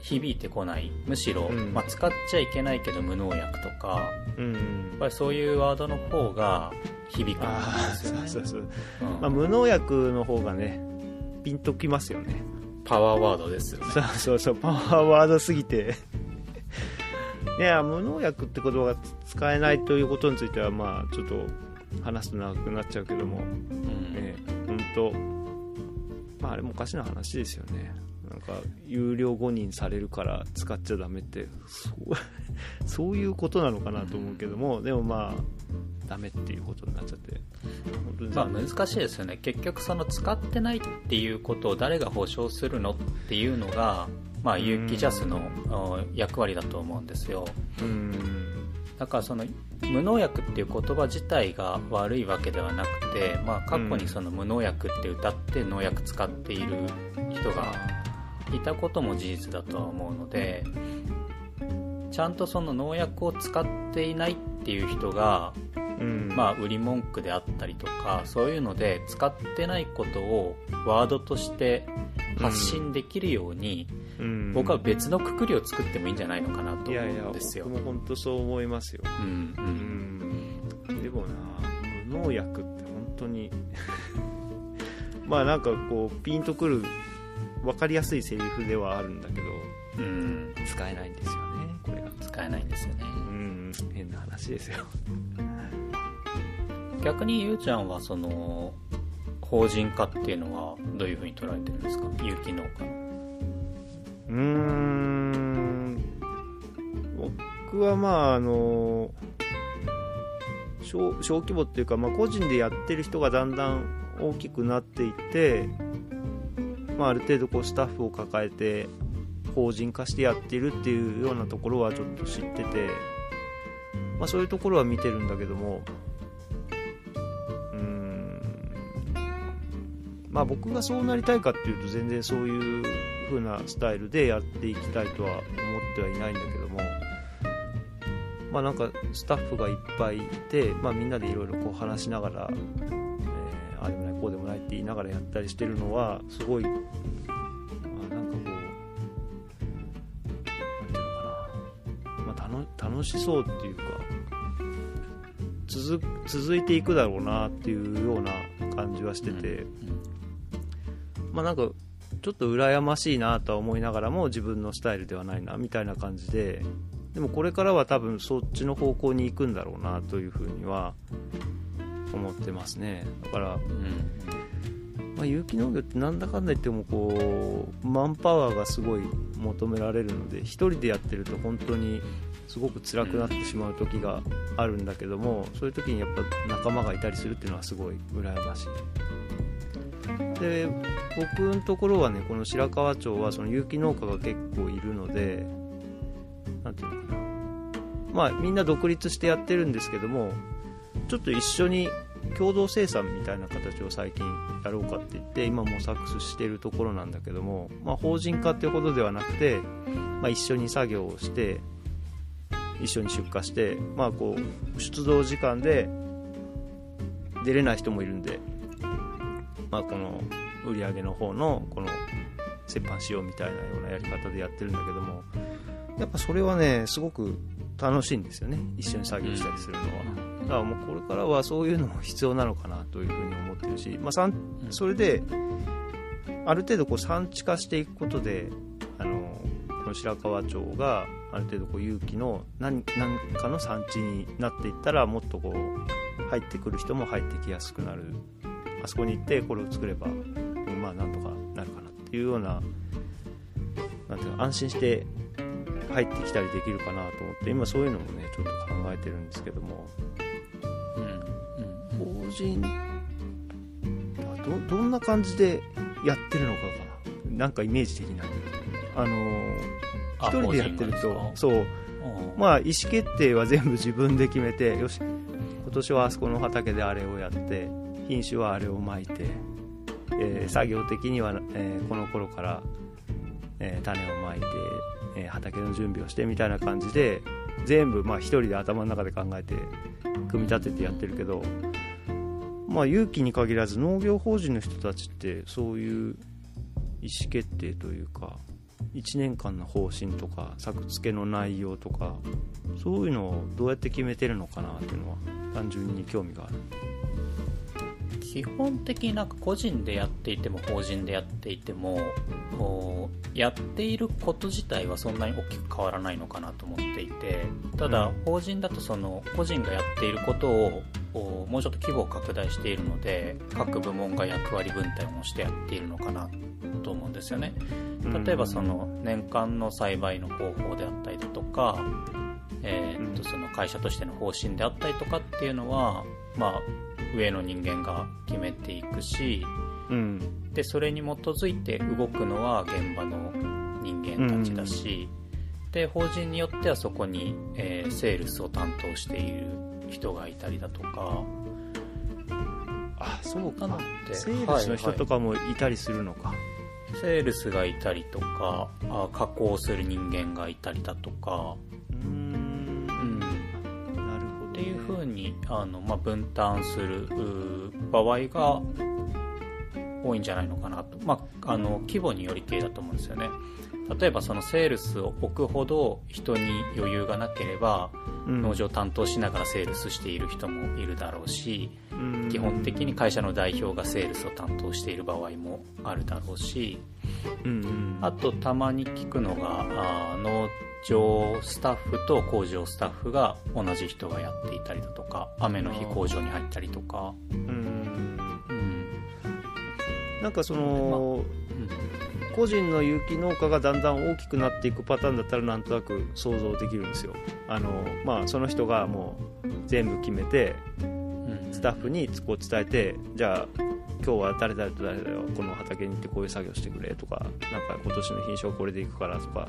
響いてこない。むしろ、うん。まあ、使っちゃいけないけど無農薬とかうん。やっぱりそういうワードの方が響くんですよね。そうそうそう、うん。まあ、無農薬の方がねピンときますよねパワーワードですよね。<laughs> そうそうそうパワーワードすぎて。<laughs> いや無農薬って言葉が使えないということについてはまあちょっと話すと長くなっちゃうけども。うん。ね本当まああれもおかしな話ですよね。なんか有料誤認されるから使っちゃダメってそう <laughs> そういうことなのかなと思うけども、でもまあダメっていうことになっちゃって。まあ難しいですよね。結局その使ってないっていうことを誰が保証するのっていうのが、まあ、有機ジャスのあ役割だと思うんですよ。うん。だからその無農薬っていう言葉自体が悪いわけではなくて、まあ、過去にその無農薬って歌って農薬使っている人がいたことも事実だとは思うのでちゃんとその農薬を使っていないっていう人がうん。まあ、売り文句であったりとかそういうので使ってないことをワードとして発信できるように、うん。僕は別のくくりを作ってもいいんじゃないのかなと思いやいやうんですよ。僕も本当そう思いますよ。うんううん。んでもな無農薬って本当に <laughs> まあなんかこうピンとくる分かりやすいセリフではあるんだけどうん、使えないんですよねこれが。使えないんですよね。うん。変な話ですよ逆にゆうちゃんはその法人化っていうのはどういうふうに捉えてるんですか？有機農家うーん。僕はまああの小小規模っていうか、まあ、個人でやってる人がだんだん大きくなっていって、まあ、ある程度こうスタッフを抱えて法人化してやってるっていうようなところはちょっと知ってて、まあ、そういうところは見てるんだけどもまあ僕がそうなりたいかっていうと全然そういう風なスタイルでやっていきたいとは思ってはいないんだけどもまあなんかスタッフがいっぱいいて、まあ、みんなでいろいろ話しながら、えーああでもないこうでもないって言いながらやったりしてるのはすごい、あ、なんかこうなんていうのかな。楽しそうっていうか続続いていくだろうなっていうような感じはしてて、まあなんかちょっと羨ましいなとは思いながらも自分のスタイルではないなみたいな感じででもこれからは多分そっちの方向に行くんだろうなというふうには思ってますね。だから、うん。まあ、有機農業ってなんだかんだ言ってもこうマンパワーがすごい求められるので1人でやってると本当にすごく辛くなってしまう時があるんだけどもそういう時にやっぱ仲間がいたりするっていうのはすごい羨ましいで僕のところはねこの白川町はその有機農家が結構いるのでなんていうのかな。まあみんな独立してやってるんですけどもちょっと一緒に共同生産みたいな形を最近やろうかって言って今模索してるところなんだけども、まあ、法人化ってほどではなくて、まあ、一緒に作業をして一緒に出荷して、まあ、こう出動時間で出れない人もいるんで、まあ、この売り上げの方のこの折半しようみたいなようなやり方でやってるんだけどもやっぱそれはねすごく楽しいんですよね。一緒に作業したりするのは。だからもうこれからはそういうのも必要なのかなというふうに思ってるし、まあ、産それである程度こう産地化していくことであのこの白川町がある程度こう有機の何何かの産地になっていったらもっとこう入ってくる人も入ってきやすくなるあそこに行ってこれを作れば、まあなんとかなるかなっていうようななんていうか安心して入ってきたりできるかなと思って今そういうのもねちょっと考えてるんですけども。うん。うん。法人どどん。な感じでやってるのかがなん。かイメージ的なあの一人でやってるとそうまあ意思決定は全部自分で決めてよし今年はあそこの畑であれをやって品種はあれをまいて、えー作業的には、えーこの頃から、えー種をまいて、え畑の準備をしてみたいな感じで全部まあ一人で頭の中で考えて組み立ててやってるけどまあ勇気に限らず農業法人の人たちってそういう意思決定というか1年間の方針とか作付けの内容とかそういうのをどうやって決めてるのかなっていうのは単純に興味がある。基本的になんか個人でやっていても法人でやっていてもやっていること自体はそんなに大きく変わらないのかなと思っていてただうん。法人だとその個人がやっていることをもうちょっと規模を拡大しているので各部門が役割分担をしてやっているのかなと思うんですよね。例えばその年間の栽培の方法であったりだとか、えーっとうん。その会社としての方針であったりとかっていうのは、まあ、上の人間が決めていくしうん。でそれに基づいて動くのは現場の人間たちだし、で法人によってはそこに、えーセールスを担当している人がいたりだとか。あそうか。でセールスの人とかもいたりするのか、セールスがいたりとかあ加工する人間がいたりだとか、うーんっていうふうにあの、まあ、分担する場合が多いんじゃないのかなと、まあ、あの規模により系だと思うんですよね。例えばそのセールスを置くほど人に余裕がなければうん。農場担当しながらセールスしている人もいるだろうしうん。基本的に会社の代表がセールスを担当している場合もあるだろうしうんうん。あとたまに聞くのがあー農場スタッフと工場スタッフが同じ人がやっていたりだとか雨の日工場に入ったりとか、うん。うん。なんかその、個人の有機農家がだんだん大きくなっていくパターンだったらなんとなく想像できるんですよ。あのまあその人がもう全部決めてうん。スタッフにこう伝えてじゃあ今日は誰々と誰々をこの畑に行ってこういう作業してくれとかなんか今年の品種はこれでいくからとか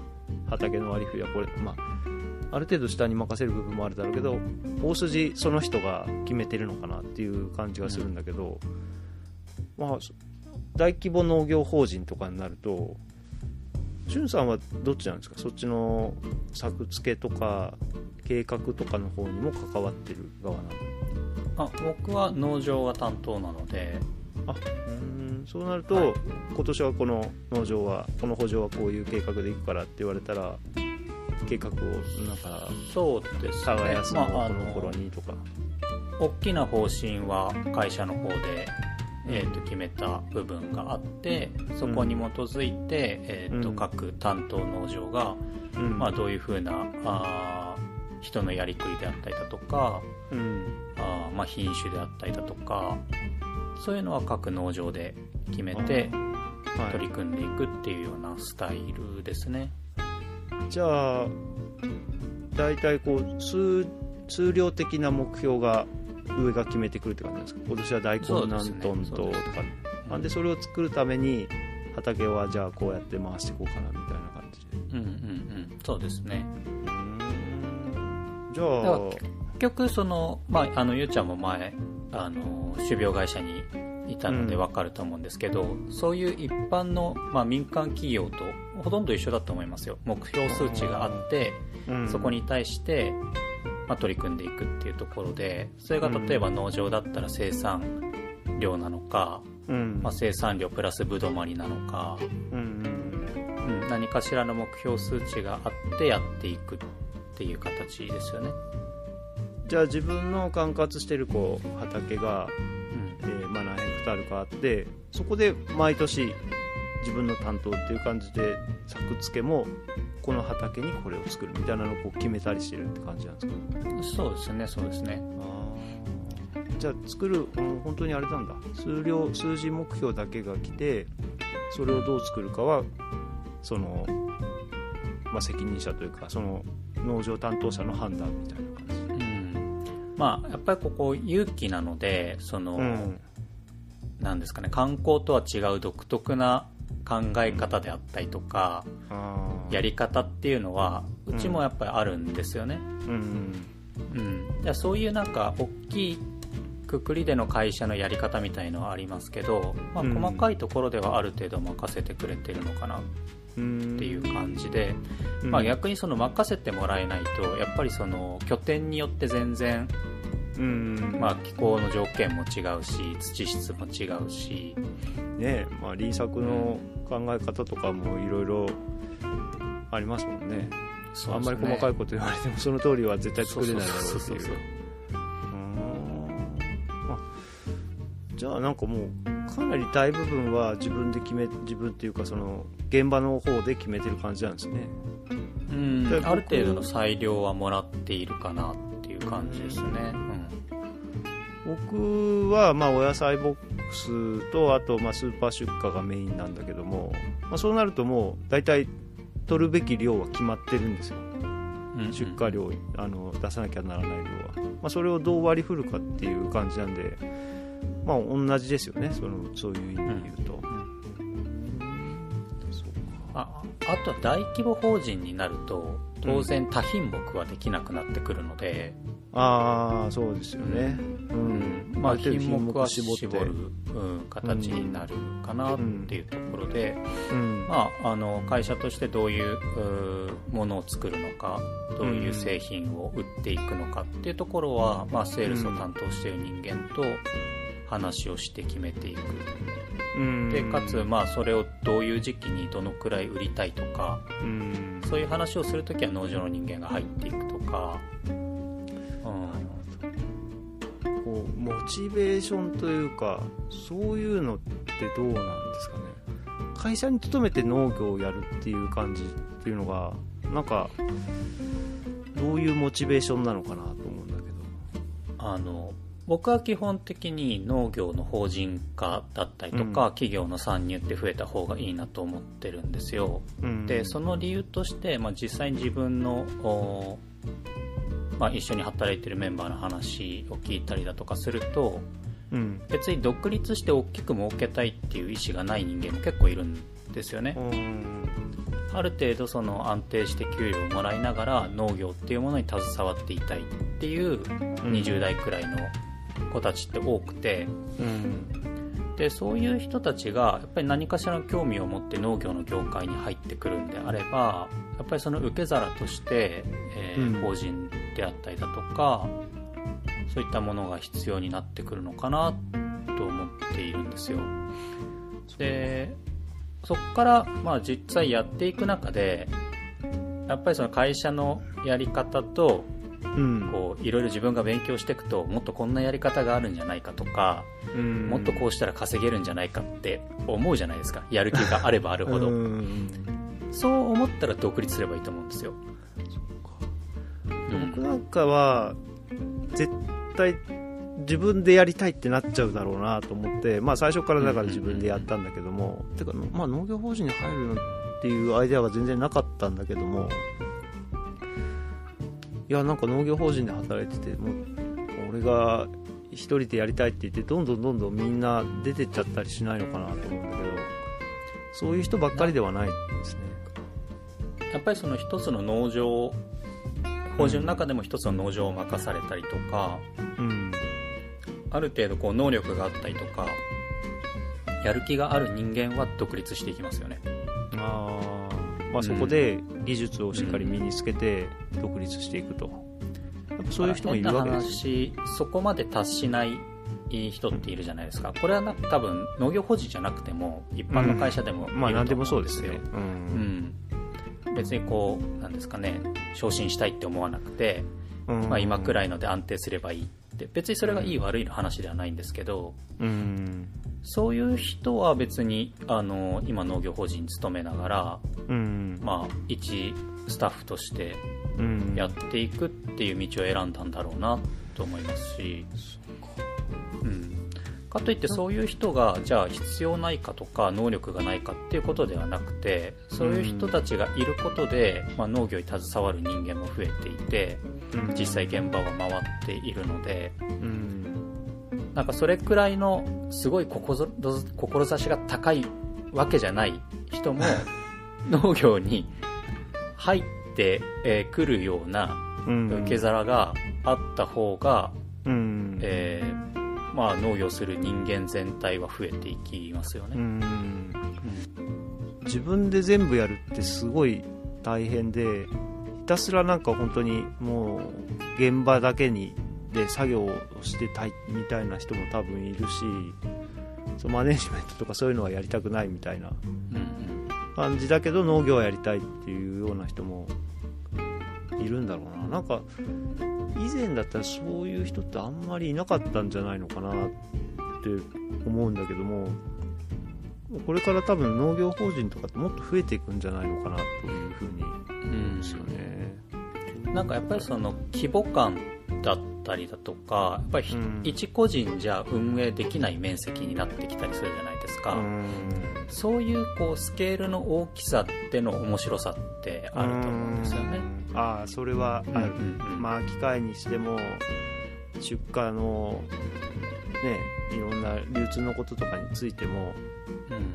畑の割り振りはこれまあある程度下に任せる部分もあるだろうけど大筋その人が決めてるのかなっていう感じがするんだけど、まあ大規模農業法人とかになるとしゅんさんはどっちなんですか？そっちの作付けとか計画とかの方にも関わってる側なの？あ僕は農場が担当なので。あうーんそうなると、今年はこの農場はこの補助はこういう計画でいくからって言われたら計画をなんかそうですね。耕すのまああこのの頃にとか、大きな方針は会社の方で、えー、と決めた部分があってそこに基づいて、えーとうん。各担当農場が、うん。まあ、どういうふうなあー人のやりくりであったりだとかうん。あー、まあ、品種であったりだとかそういうのは各農場で決めてはい。取り組んでいくっていうようなスタイルですね。じゃあ大体こう数数量的な目標が上が決めてくるって感じですか？今年は大根何トンととかなんでそれを作るために畑はじゃあこうやって回していこうかなみたいな感じでうんうんうん。そうですね。じゃあ結局その、まあ、あのゆうちゃんも前あの種苗会社にいたのでうん。分かると思うんですけど、そういう一般の、まあ、民間企業とほとんど一緒だと思いますよ。目標数値があって、うん。そこに対して、まあ、取り組んでいくっていうところでそれが例えば農場だったら生産量なのか、うん。まあ、生産量プラスぶどまりなのか、うんうん、何かしらの目標数値があってやっていくっていう形ですよね。じゃあ自分の管轄してるこう畑が、うん。えーまあ、何ヘクタールかあってそこで毎年自分の担当っていう感じで作付けもこの畑にこれを作るみたいなのをこう決めたりしてるって感じなんですか？そうですね、そうですね。じゃあ作るもう本当にあれなんだ。数量数字目標だけが来てそれをどう作るかはその、まあ、責任者というかその農場担当者の判断みたいな感じ。うん。まあ、やっぱりここ勇気なので、その、うん。なんですかね、観光とは違う独特な考え方であったりとか、やり方っていうのは、うちもやっぱりあるんですよね。うんうん。そういうなんか、大きいくくりでの会社のやり方みたいのはありますけど、まあ、うん。細かいところではある程度任せてくれてるのかなっうんていう感じで、うん。まあ、逆にその任せてもらえないとやっぱりその拠点によって全然、うん。まあ、気候の条件も違うし土質も違うし、ねまあ輪作の考え方とかもいろいろありますもんね。あんまり細かいこと言われても <laughs> その通りは絶対作れないだろうっていう。じゃあなんかもうかなり大部分は自分で決め自分っていうかその現場の方で決めてる感じなんですね。うん。ある程度の裁量はもらっているかなっていう感じですね、僕はまあお野菜ボックスとあとまあスーパー出荷がメインなんだけども、まあ、そうなるともう大体取るべき量は決まってるんですよ。うんうん。出荷量あの出さなきゃならない量は、まあ、それをどう割り振るかっていう感じなんでまあ同じですよね。そのそういう意味で言うと、そうかああとは大規模法人になると当然多品目はできなくなってくるので、ああそうですよね。うん、まあ、る程度品目は絞る、うん、形になるかなっていうところで、うん。まあ、あの会社としてどういうものを作るのかどういう製品を売っていくのかっていうところは、まあ、セールスを担当している人間と話をして決めていく。うん。でかつ、まあ、それをどういう時期にどのくらい売りたいとかうん。そういう話をするときは農場の人間が入っていくとか、うん、こうモチベーションというかそういうのってどうなんですかね。会社に勤めて農業をやるっていう感じっていうのがなんかどういうモチベーションなのかなと思うんだけあの僕は基本的に農業の法人化だったりとか、うん。企業の参入って増えた方がいいなと思ってるんですよ。ど、うん。でその理由として、まあ、実際に自分の、おまあ、一緒に働いてるメンバーの話を聞いたりだとかするとうん。別に独立して大きく儲けたいっていう意思がない人間も結構いるんですよね。うん。ある程度その安定して給料をもらいながら農業っていうものに携わっていたいっていう20代くらいの子たちって多くて。うん。でそういう人たちがやっぱり何かしらの興味を持って農業の業界に入ってくるんであればやっぱりその受け皿として、えーうん。法人であったりだとかそういったものが必要になってくるのかなと思っているんですよ。でそこからまあ実際やっていく中でやっぱりその会社のやり方とうんこういろいろ自分が勉強していくともっとこんなやり方があるんじゃないかとか、うん。もっとこうしたら稼げるんじゃないかって思うじゃないですかやる気があればあるほど、うん。そう思ったら独立すればいいと思うんですよ、うん。僕なんかは絶対自分でやりたいってなっちゃうだろうなと思って、まあ、最初からだから自分でやったんだけども、てか、まあ、農業法人に入るのっていうアイデアが全然なかったんだけどもいやなんか農業法人で働いててもう俺が一人でやりたいって言ってどんどんどんどんみんな出てっちゃったりしないのかなと思うんだけどそういう人ばっかりではないですね。やっぱりその一つの農場法人の中でも一つの農場を任されたりとかうん。ある程度こう能力があったりとかやる気がある人間は独立していきますよね。あーまあ、そこで技術をしっかり身につけて独立していくと、やっぱそういう人もいるわけです。よ変な話そこまで達しない人っているじゃないですか。これはな多分農業法人じゃなくても一般の会社でもいると思まあ何でもうんですよ、そうですね、ううんん。別にこうなんですかね昇進したいって思わなくて、うん。まあ、今くらいので安定すればいいって別にそれがいい悪いの話ではないんですけどうん。そういう人は別にあの今農業法人に勤めながら、うん。まあ、一スタッフとしてうん。やっていくっていう道を選んだんだろうなと思いますし、うん、かといってそういう人がじゃあ必要ないかとか能力がないかっていうことではなくてそういう人たちがいることで、まあ、農業に携わる人間も増えていてうん。実際現場は回っているので。うん。なんかそれくらいのすごい志志が高いわけじゃない人も <laughs> 農業に入ってえーくるようなうん。受け皿があった方が、うん。えーまあ、農業する人間全体は増えていきますよね。うん。自分で全部やるってすごい大変でひたすらなんか本当にもう現場だけにで作業をしてたいみたいな人も多分いるしそのマネジメントとかそういうのはやりたくないみたいな感じだけど農業はやりたいっていうような人もいるんだろうな。なんか以前だったらそういう人ってあんまりいなかったんじゃないのかなって思うんだけどもこれから多分農業法人とかってもっと増えていくんじゃないのかなというふうに思うんですよね。なんかやっぱりその規模感だったりだとかやっぱりひ、うん。一個人じゃ運営できない面積になってきたりするじゃないですか、うん。そういうこうスケールの大きさっての面白さってあると思うんですよね。うん。ああそれはある、うんうんうん。まあ機械にしても出荷のねいろんな流通のこととかについても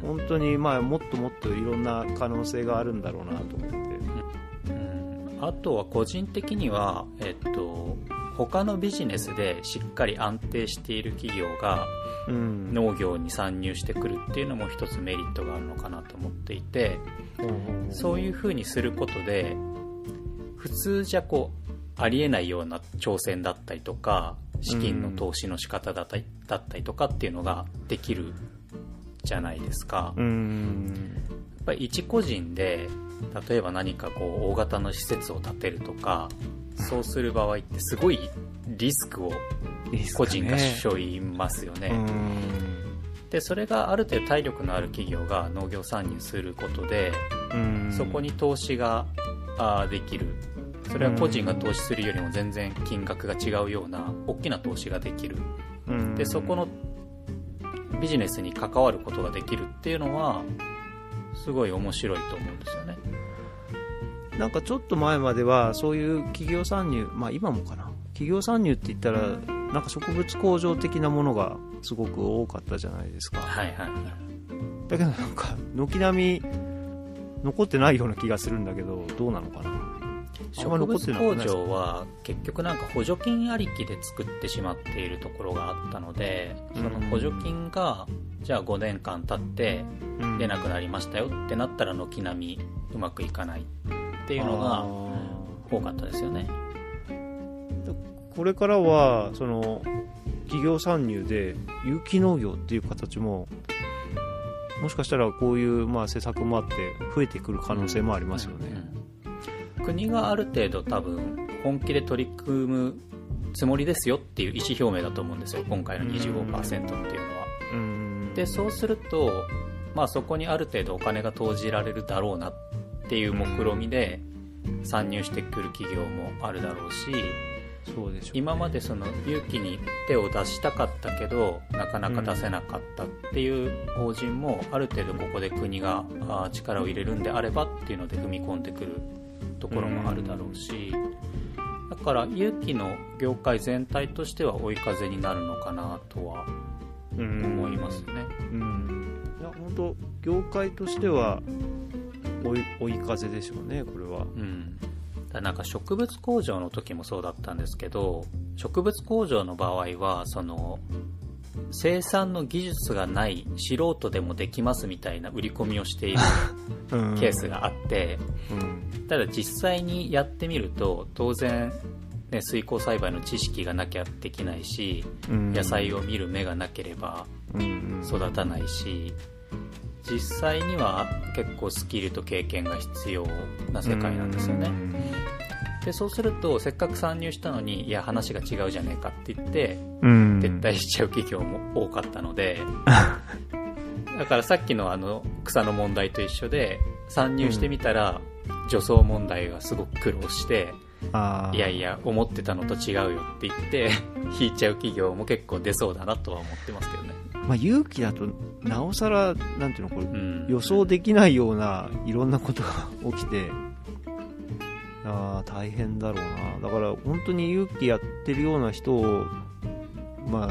うん。本当にまあもっともっといろんな可能性があるんだろうなと思って。うん。あとは個人的には、えっと、他のビジネスでしっかり安定している企業がうん。農業に参入してくるっていうのも一つメリットがあるのかなと思っていてそういうふうにすることで普通じゃこうありえないような挑戦だったりとか資金の投資の仕方だったりだったりとかっていうのができるじゃないですか。うん。やっぱり一個人で例えば何かこう大型の施設を建てるとかそうする場合ってすごいリスクを個人が背負いますよね。でそれがある程度体力のある企業が農業参入することでうん。そこに投資ができる。それは個人が投資するよりも全然金額が違うような大きな投資ができる。うん。でそこのビジネスに関わることができるっていうのはすごい面白いと思うんですよね。なんかちょっと前まではそういう企業参入まあ今もかな。企業参入って言ったらなんか植物工場的なものがすごく多かったじゃないですか。はいはいはい。だけどなんか軒並み残ってないような気がするんだけどどうなのかな植物工場は結局なんか補助金ありきで作ってしまっているところがあったのでその補助金がじゃあ5年間経ってうん。出なくなりましたよってなったら軒並みうまくいかないっていうのあが多かったですよね。ーこれからはその企業参入で有機農業っていう形ももしかしたらこういうまあ施策もあって増えてくる可能性もありますよね、国がある程度多分本気で取り組むつもりですよっていう意思表明だと思うんですよ。今回の25%っていうのは。うん。でそうすると、まあ、そこにある程度お金が投じられるだろうなっていう目論みで参入してくる企業もあるだろうしそうでしょうね。今までその勇気に手を出したかったけどなかなか出せなかったっていう法人もある程度ここで国が力を入れるんであればっていうので踏み込んでくるところもあるだろうしだから勇気の業界全体としては追い風になるのかなとはうん思いますね。うん。いや本当業界としては追い追い風でしょうねこれは。うん、なんか植物工場の時もそうだったんですけど植物工場の場合はその生産の技術がない素人でもできますみたいな売り込みをしている <laughs> ケースがあってうん。ただ実際にやってみると当然、ね、水耕栽培の知識がなきゃできないしうん。野菜を見る目がなければうん。育たないし実際には結構スキルと経験が必要な世界なんですよね。でそうするとせっかく参入したのにいや話が違うじゃねえかって言ってうん。撤退しちゃう企業も多かったので、<laughs> だからさっきのあの草の問題と一緒で参入してみたら除草問題がすごく苦労して、いやいや思ってたのと違うよって言って <laughs> 引いちゃう企業も結構出そうだなとは思ってますけどね、まあ勇気だとなおさらなんていうのこれうん、予想できないようないろんなことが起きてあー大変だろうな。だから本当に勇気やってるような人をまあ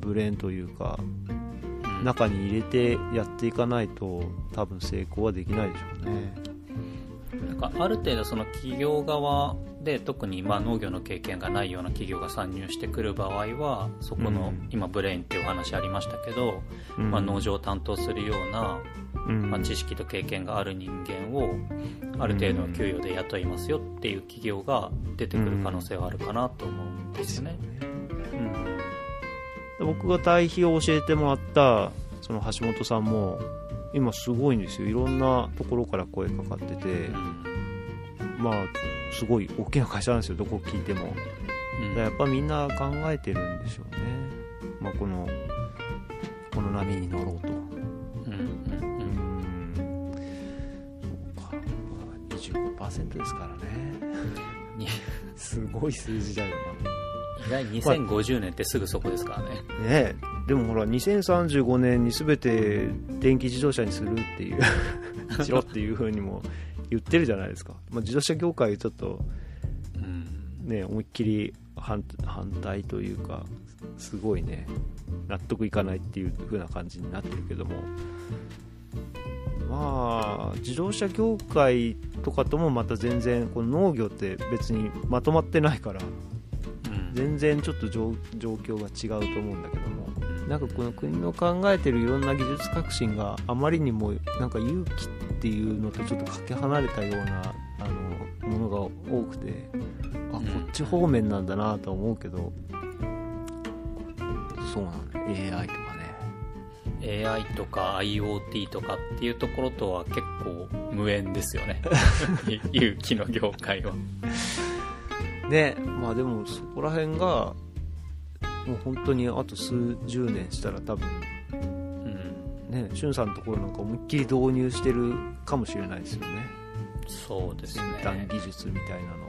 ブレーンというかうん。中に入れてやっていかないと多分成功はできないでしょうね。なんかある程度その企業側で特にまあ農業の経験がないような企業が参入してくる場合はそこのうん。今ブレインっていうお話ありましたけど、うん。まあ、農場を担当するような、うんまあ、知識と経験がある人間をある程度の給与で雇いますよっていう企業が出てくる可能性はあるかなと思うんですよね。うん。僕が対比を教えてもらったその橋本さんも今すごいんですよ。いろんなところから声かかっててうん。まあすごい大きな会社なんですよ。どこ聞いても。うん。だからやっぱみんな考えてるんでしょうね、まあ、このこの波に乗ろうと25%ですからね。<laughs> にすごい数字だよ意外に2050年ってすぐそこですからね。なねえ。でもほら2035年に全て電気自動車にするっていう <laughs> しろっていうふうにも言ってるじゃないですか、まあ、自動車業界ちょっとうん。ね思いっきり反反対というかすごいね納得いかないっていう風な感じになってるけども。まあ自動車業界とかともまた全然この農業って別にまとまってないからうん。全然ちょっと状状況が違うと思うんだけどもなんかこの国の考えてるいろんな技術革新があまりにもなんか勇気っていうのとちょっとかけ離れたようなあのものが多くてあこっち方面なんだなとは思うけど、そうなんだ。AI とか。ね AI とか IoT とかっていうところとは結構無縁ですよね。<laughs> 勇気の業界は。ねまあでもそこら辺がもう本当にあと数十年したら多分うん。ねしゅんさんのところなんか思いっきり導入してるかもしれないですよね。そうです先ね端技術みたいなのを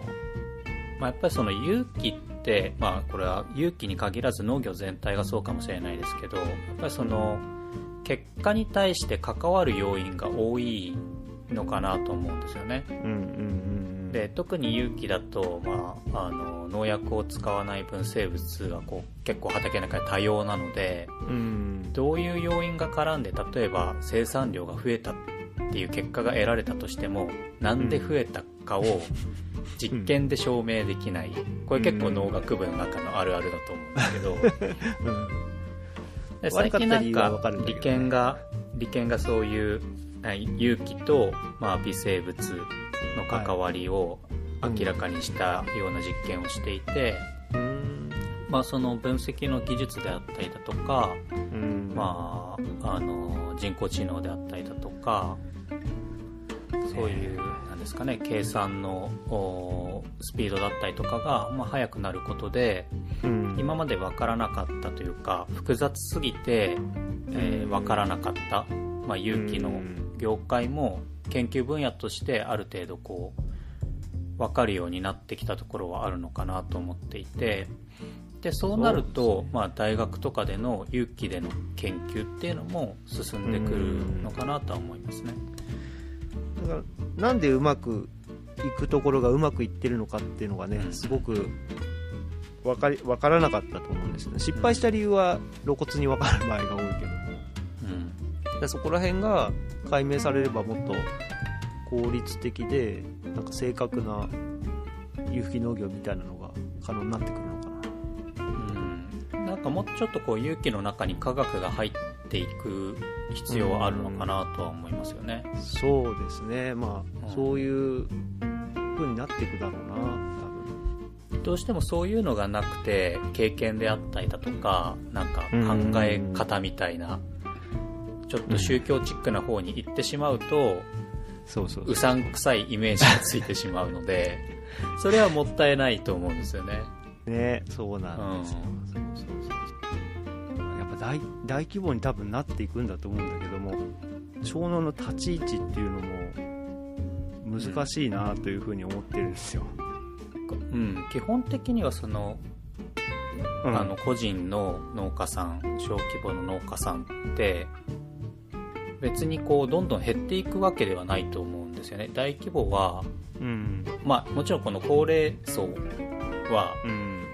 まあ、やっぱりその勇気って、まあ、これは勇気に限らず農業全体がそうかもしれないですけどやっぱりその結果に対して関わる要因が多いのかなと思うんですよね。うんうんうんで特に勇気だと、まあ、あの農薬を使わない分生物がこう結構畑の中で多様なのでうん。どういう要因が絡んで例えば生産量が増えたっていう結果が得られたとしてもなんで増えたかを実験で証明できない。これ結構農学部の中のあるあるだと思うんですけど。で最近なん悪かった理由はわかかるんだけどね。理研が理研がそういうはい有機と、まあ、微生物の関わりを明らかにしたような実験をしていて、うん。まあ、その分析の技術であったりだとか、うん。まあ、あの人工知能であったりだとかそういうなんですかね計算のおスピードだったりとかが、まあ、速くなることでうん。今まで分からなかったというか複雑すぎて、えー分からなかった、まあ、有機の業界も研究分野としてある程度こう分かるようになってきたところはあるのかなと思っていてでそうなると、まあ、大学とかでの有機での研究っていうのも進んでくるのかなとは思いますね。だからなんでうまくいくところがうまくいってるのかっていうのがねすごく分かり分からなかったと思うんですよね。失敗した理由は露骨に分かる場合が多いけども。うん。そこら辺が解明されればもっと効率的でなんか正確な有機農業みたいなのが可能になってくるのかな。うん。なんかもうちょっとこう勇気の中に科学が入っていく必要はあるのかなとは思いますよね。そうですね。まあ、うんそういう風になっていくだろうな多分。どうしてもそういうのがなくて経験であったりだとかなんか考え方みたいなちょっと宗教チックな方に行ってしまうとそうそううさんくさいイメージがついてしまうので <laughs> それはもったいないと思うんですよね。ねそうなんですよ、うん。そうそうそう大大規模に多分なっていくんだと思うんだけども小脳の立ち位置っていうのも難しいなというふうに思ってるんですよ、うん、基本的にはそのうん。あの個人の農家さん小規模の農家さんって別にこうどんどん減っていくわけではないと思うんですよね。大規模はうん。まあもちろんこの高齢層はうん。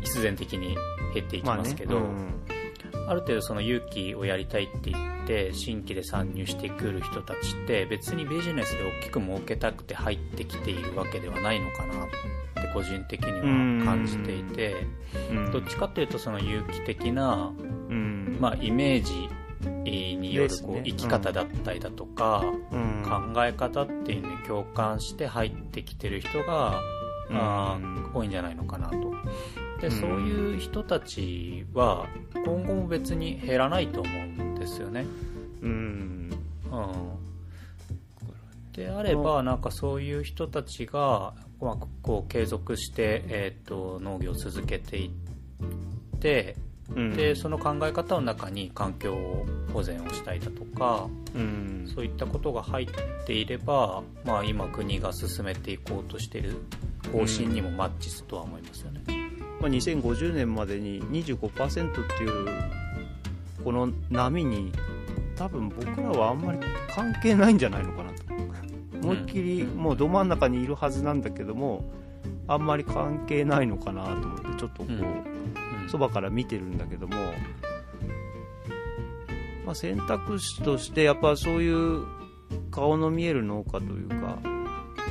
必然的に減っていきまあねますけど、うんある程度その勇気をやりたいって言って新規で参入してくる人たちって別にビジネスで大きく儲けたくて入ってきているわけではないのかなって個人的には感じていてうん。どっちかっていうとその有機的なうん。まあ、イメージによるこう生き方だったりだとか、うん。考え方っていうのに共感して入ってきてる人が、あー多いんじゃないのかなとで、うん。そういう人たちは今後も別に減らないと思うんですよね、うん。うん、であればなんかそういう人たちが、まあ、こう継続して、えー、と農業を続けていってうん。でその考え方の中に環境保全をしたいだとかうん。そういったことが入っていれば、まあ、今国が進めていこうとしている方針にもマッチするとは思いますよね。まあ、2050年までに25%っていうこの波に多分僕らはあんまり関係ないんじゃないのかなと。思いっきりもうど真ん中にいるはずなんだけどもあんまり関係ないのかなと思ってちょっとこうそば、から見てるんだけども、まあ、選択肢としてやっぱそういう顔の見える農家というか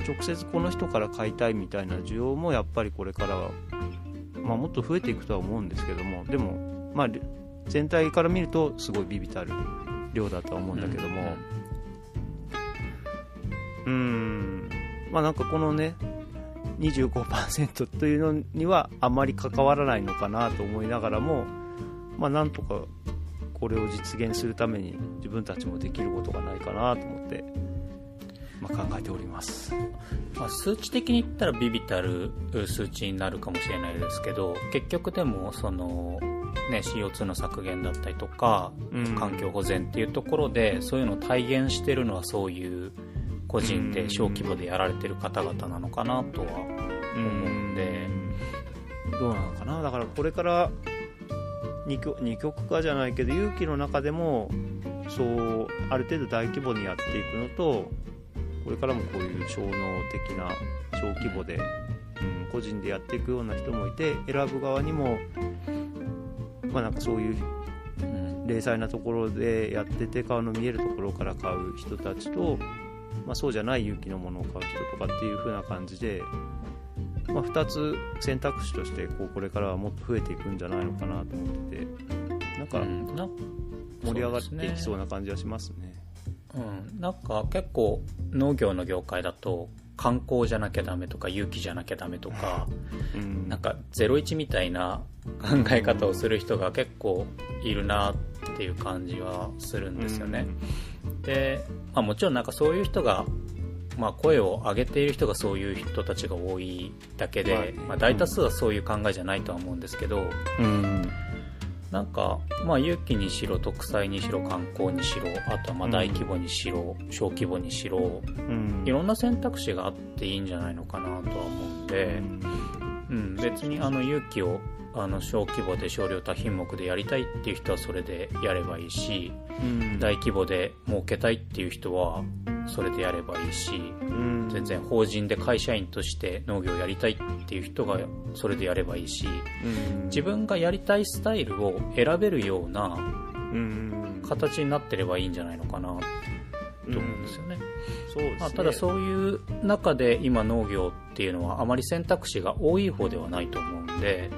直接この人から買いたいみたいな需要もやっぱりこれからは、まあ、もっと増えていくとは思うんですけどもでも、まあ、全体から見るとすごいビビたる量だとは思うんだけどもうーん。まあなんかこのね25%というのにはあまり関わらないのかなと思いながらもまあなんとかこれを実現するために自分たちもできることがないかなと思って、まあ、考えております。まあ、数値的に言ったらビビたる数値になるかもしれないですけど結局でもその、ね、CO2 の削減だったりとか、うん。環境保全っていうところでそういうのを体現してるのはそういう個人で小規模でやられてる方々なのかなとは思うんで。どうなのかな？だからこれから二極二極化じゃないけど勇気の中でもそうある程度大規模にやっていくのとこれからもこういう小脳的な小規模で、うん、個人でやっていくような人もいて選ぶ側にもまあなんかそういううん零細なところでやってて顔の見えるところから買う人たちと、まあ、そうじゃない勇気のものを買う人とかっていう風な感じで、まあ、2つ選択肢としてこうこれからはもっと増えていくんじゃないのかなと思っててなんか盛り上がっていきそうな感じはしますね。うん、なんか結構農業の業界だと観光じゃなきゃダメとか有機じゃなきゃダメとかうん。なんか01みたいな考え方をする人が結構いるなっていう感じはするんですよね、で、まあ、もちろんなんかそういう人がまあ、声を上げている人がそういう人たちが多いだけで、まあねまあ、大多数はそういう考えじゃないとは思うんですけど、うんなんか、まあ、有機にしろ特裁にしろ観光にしろあとはまあ大規模にしろ、小規模にしろうん。いろんな選択肢があっていいんじゃないのかなとは思うんで、うん、別にあの有機をあの小規模で少量多品目でやりたいっていう人はそれでやればいいしうん。大規模で儲けたいっていう人はそれでやればいいしうん。全然法人で会社員として農業をやりたいっていう人がそれでやればいいしうん。自分がやりたいスタイルを選べるようなうん。形になってればいいんじゃないのかなと思うんですよね。そうですね。まあ、ただそういう中で今農業っていうのはあまり選択肢が多い方ではないと思うんで、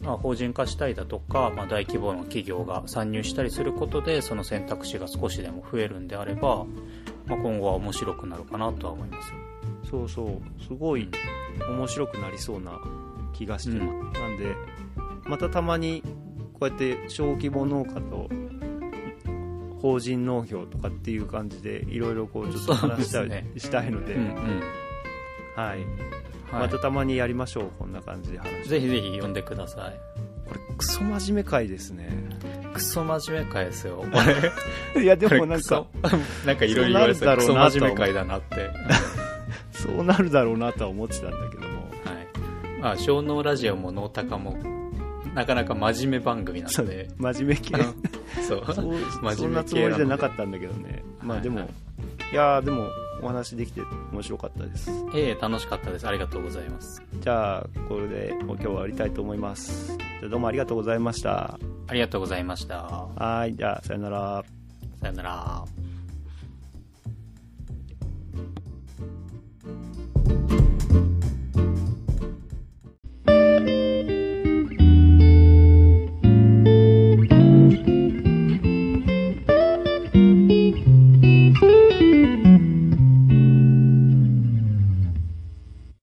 まあ、法人化したりだとか、まあ、大規模な企業が参入したりすることでその選択肢が少しでも増えるんであれば、まあ、今後は面白くなるかなとは思いますよ。そうそう。すごい面白くなりそうな気がしてます、なんでまたたまにこうやって小規模農家と法人農業とかっていう感じでいろいろこうちょっと話したい,、そうですしたいので、うんうん。はい、はいまたたまにやりましょう。こんな感じで話ぜひぜひ呼んでください。これクソ真面目回ですね。クソ真面目会ですよ。<laughs> いやでもなんか <laughs> なんかいろいろ言われてた。クソそうなるだろうなと真面目会だなって。<laughs> そうなるだろうなとは思ってたんだけども。はい。まあ、小脳ラジオもノータカも、なかなか真面目番組なそうので、真面目系。そう。そう真そんなつ面目系なので。もりじゃなかったんだけどね。まあでも、はい。いやーでもお話できて面白かったですええ楽しかったです。ありがとうございます。じゃあこれで今日は終わりたいと思いますじゃあどうもありがとうございましたありがとうございました。はいじゃあさよならさよなら。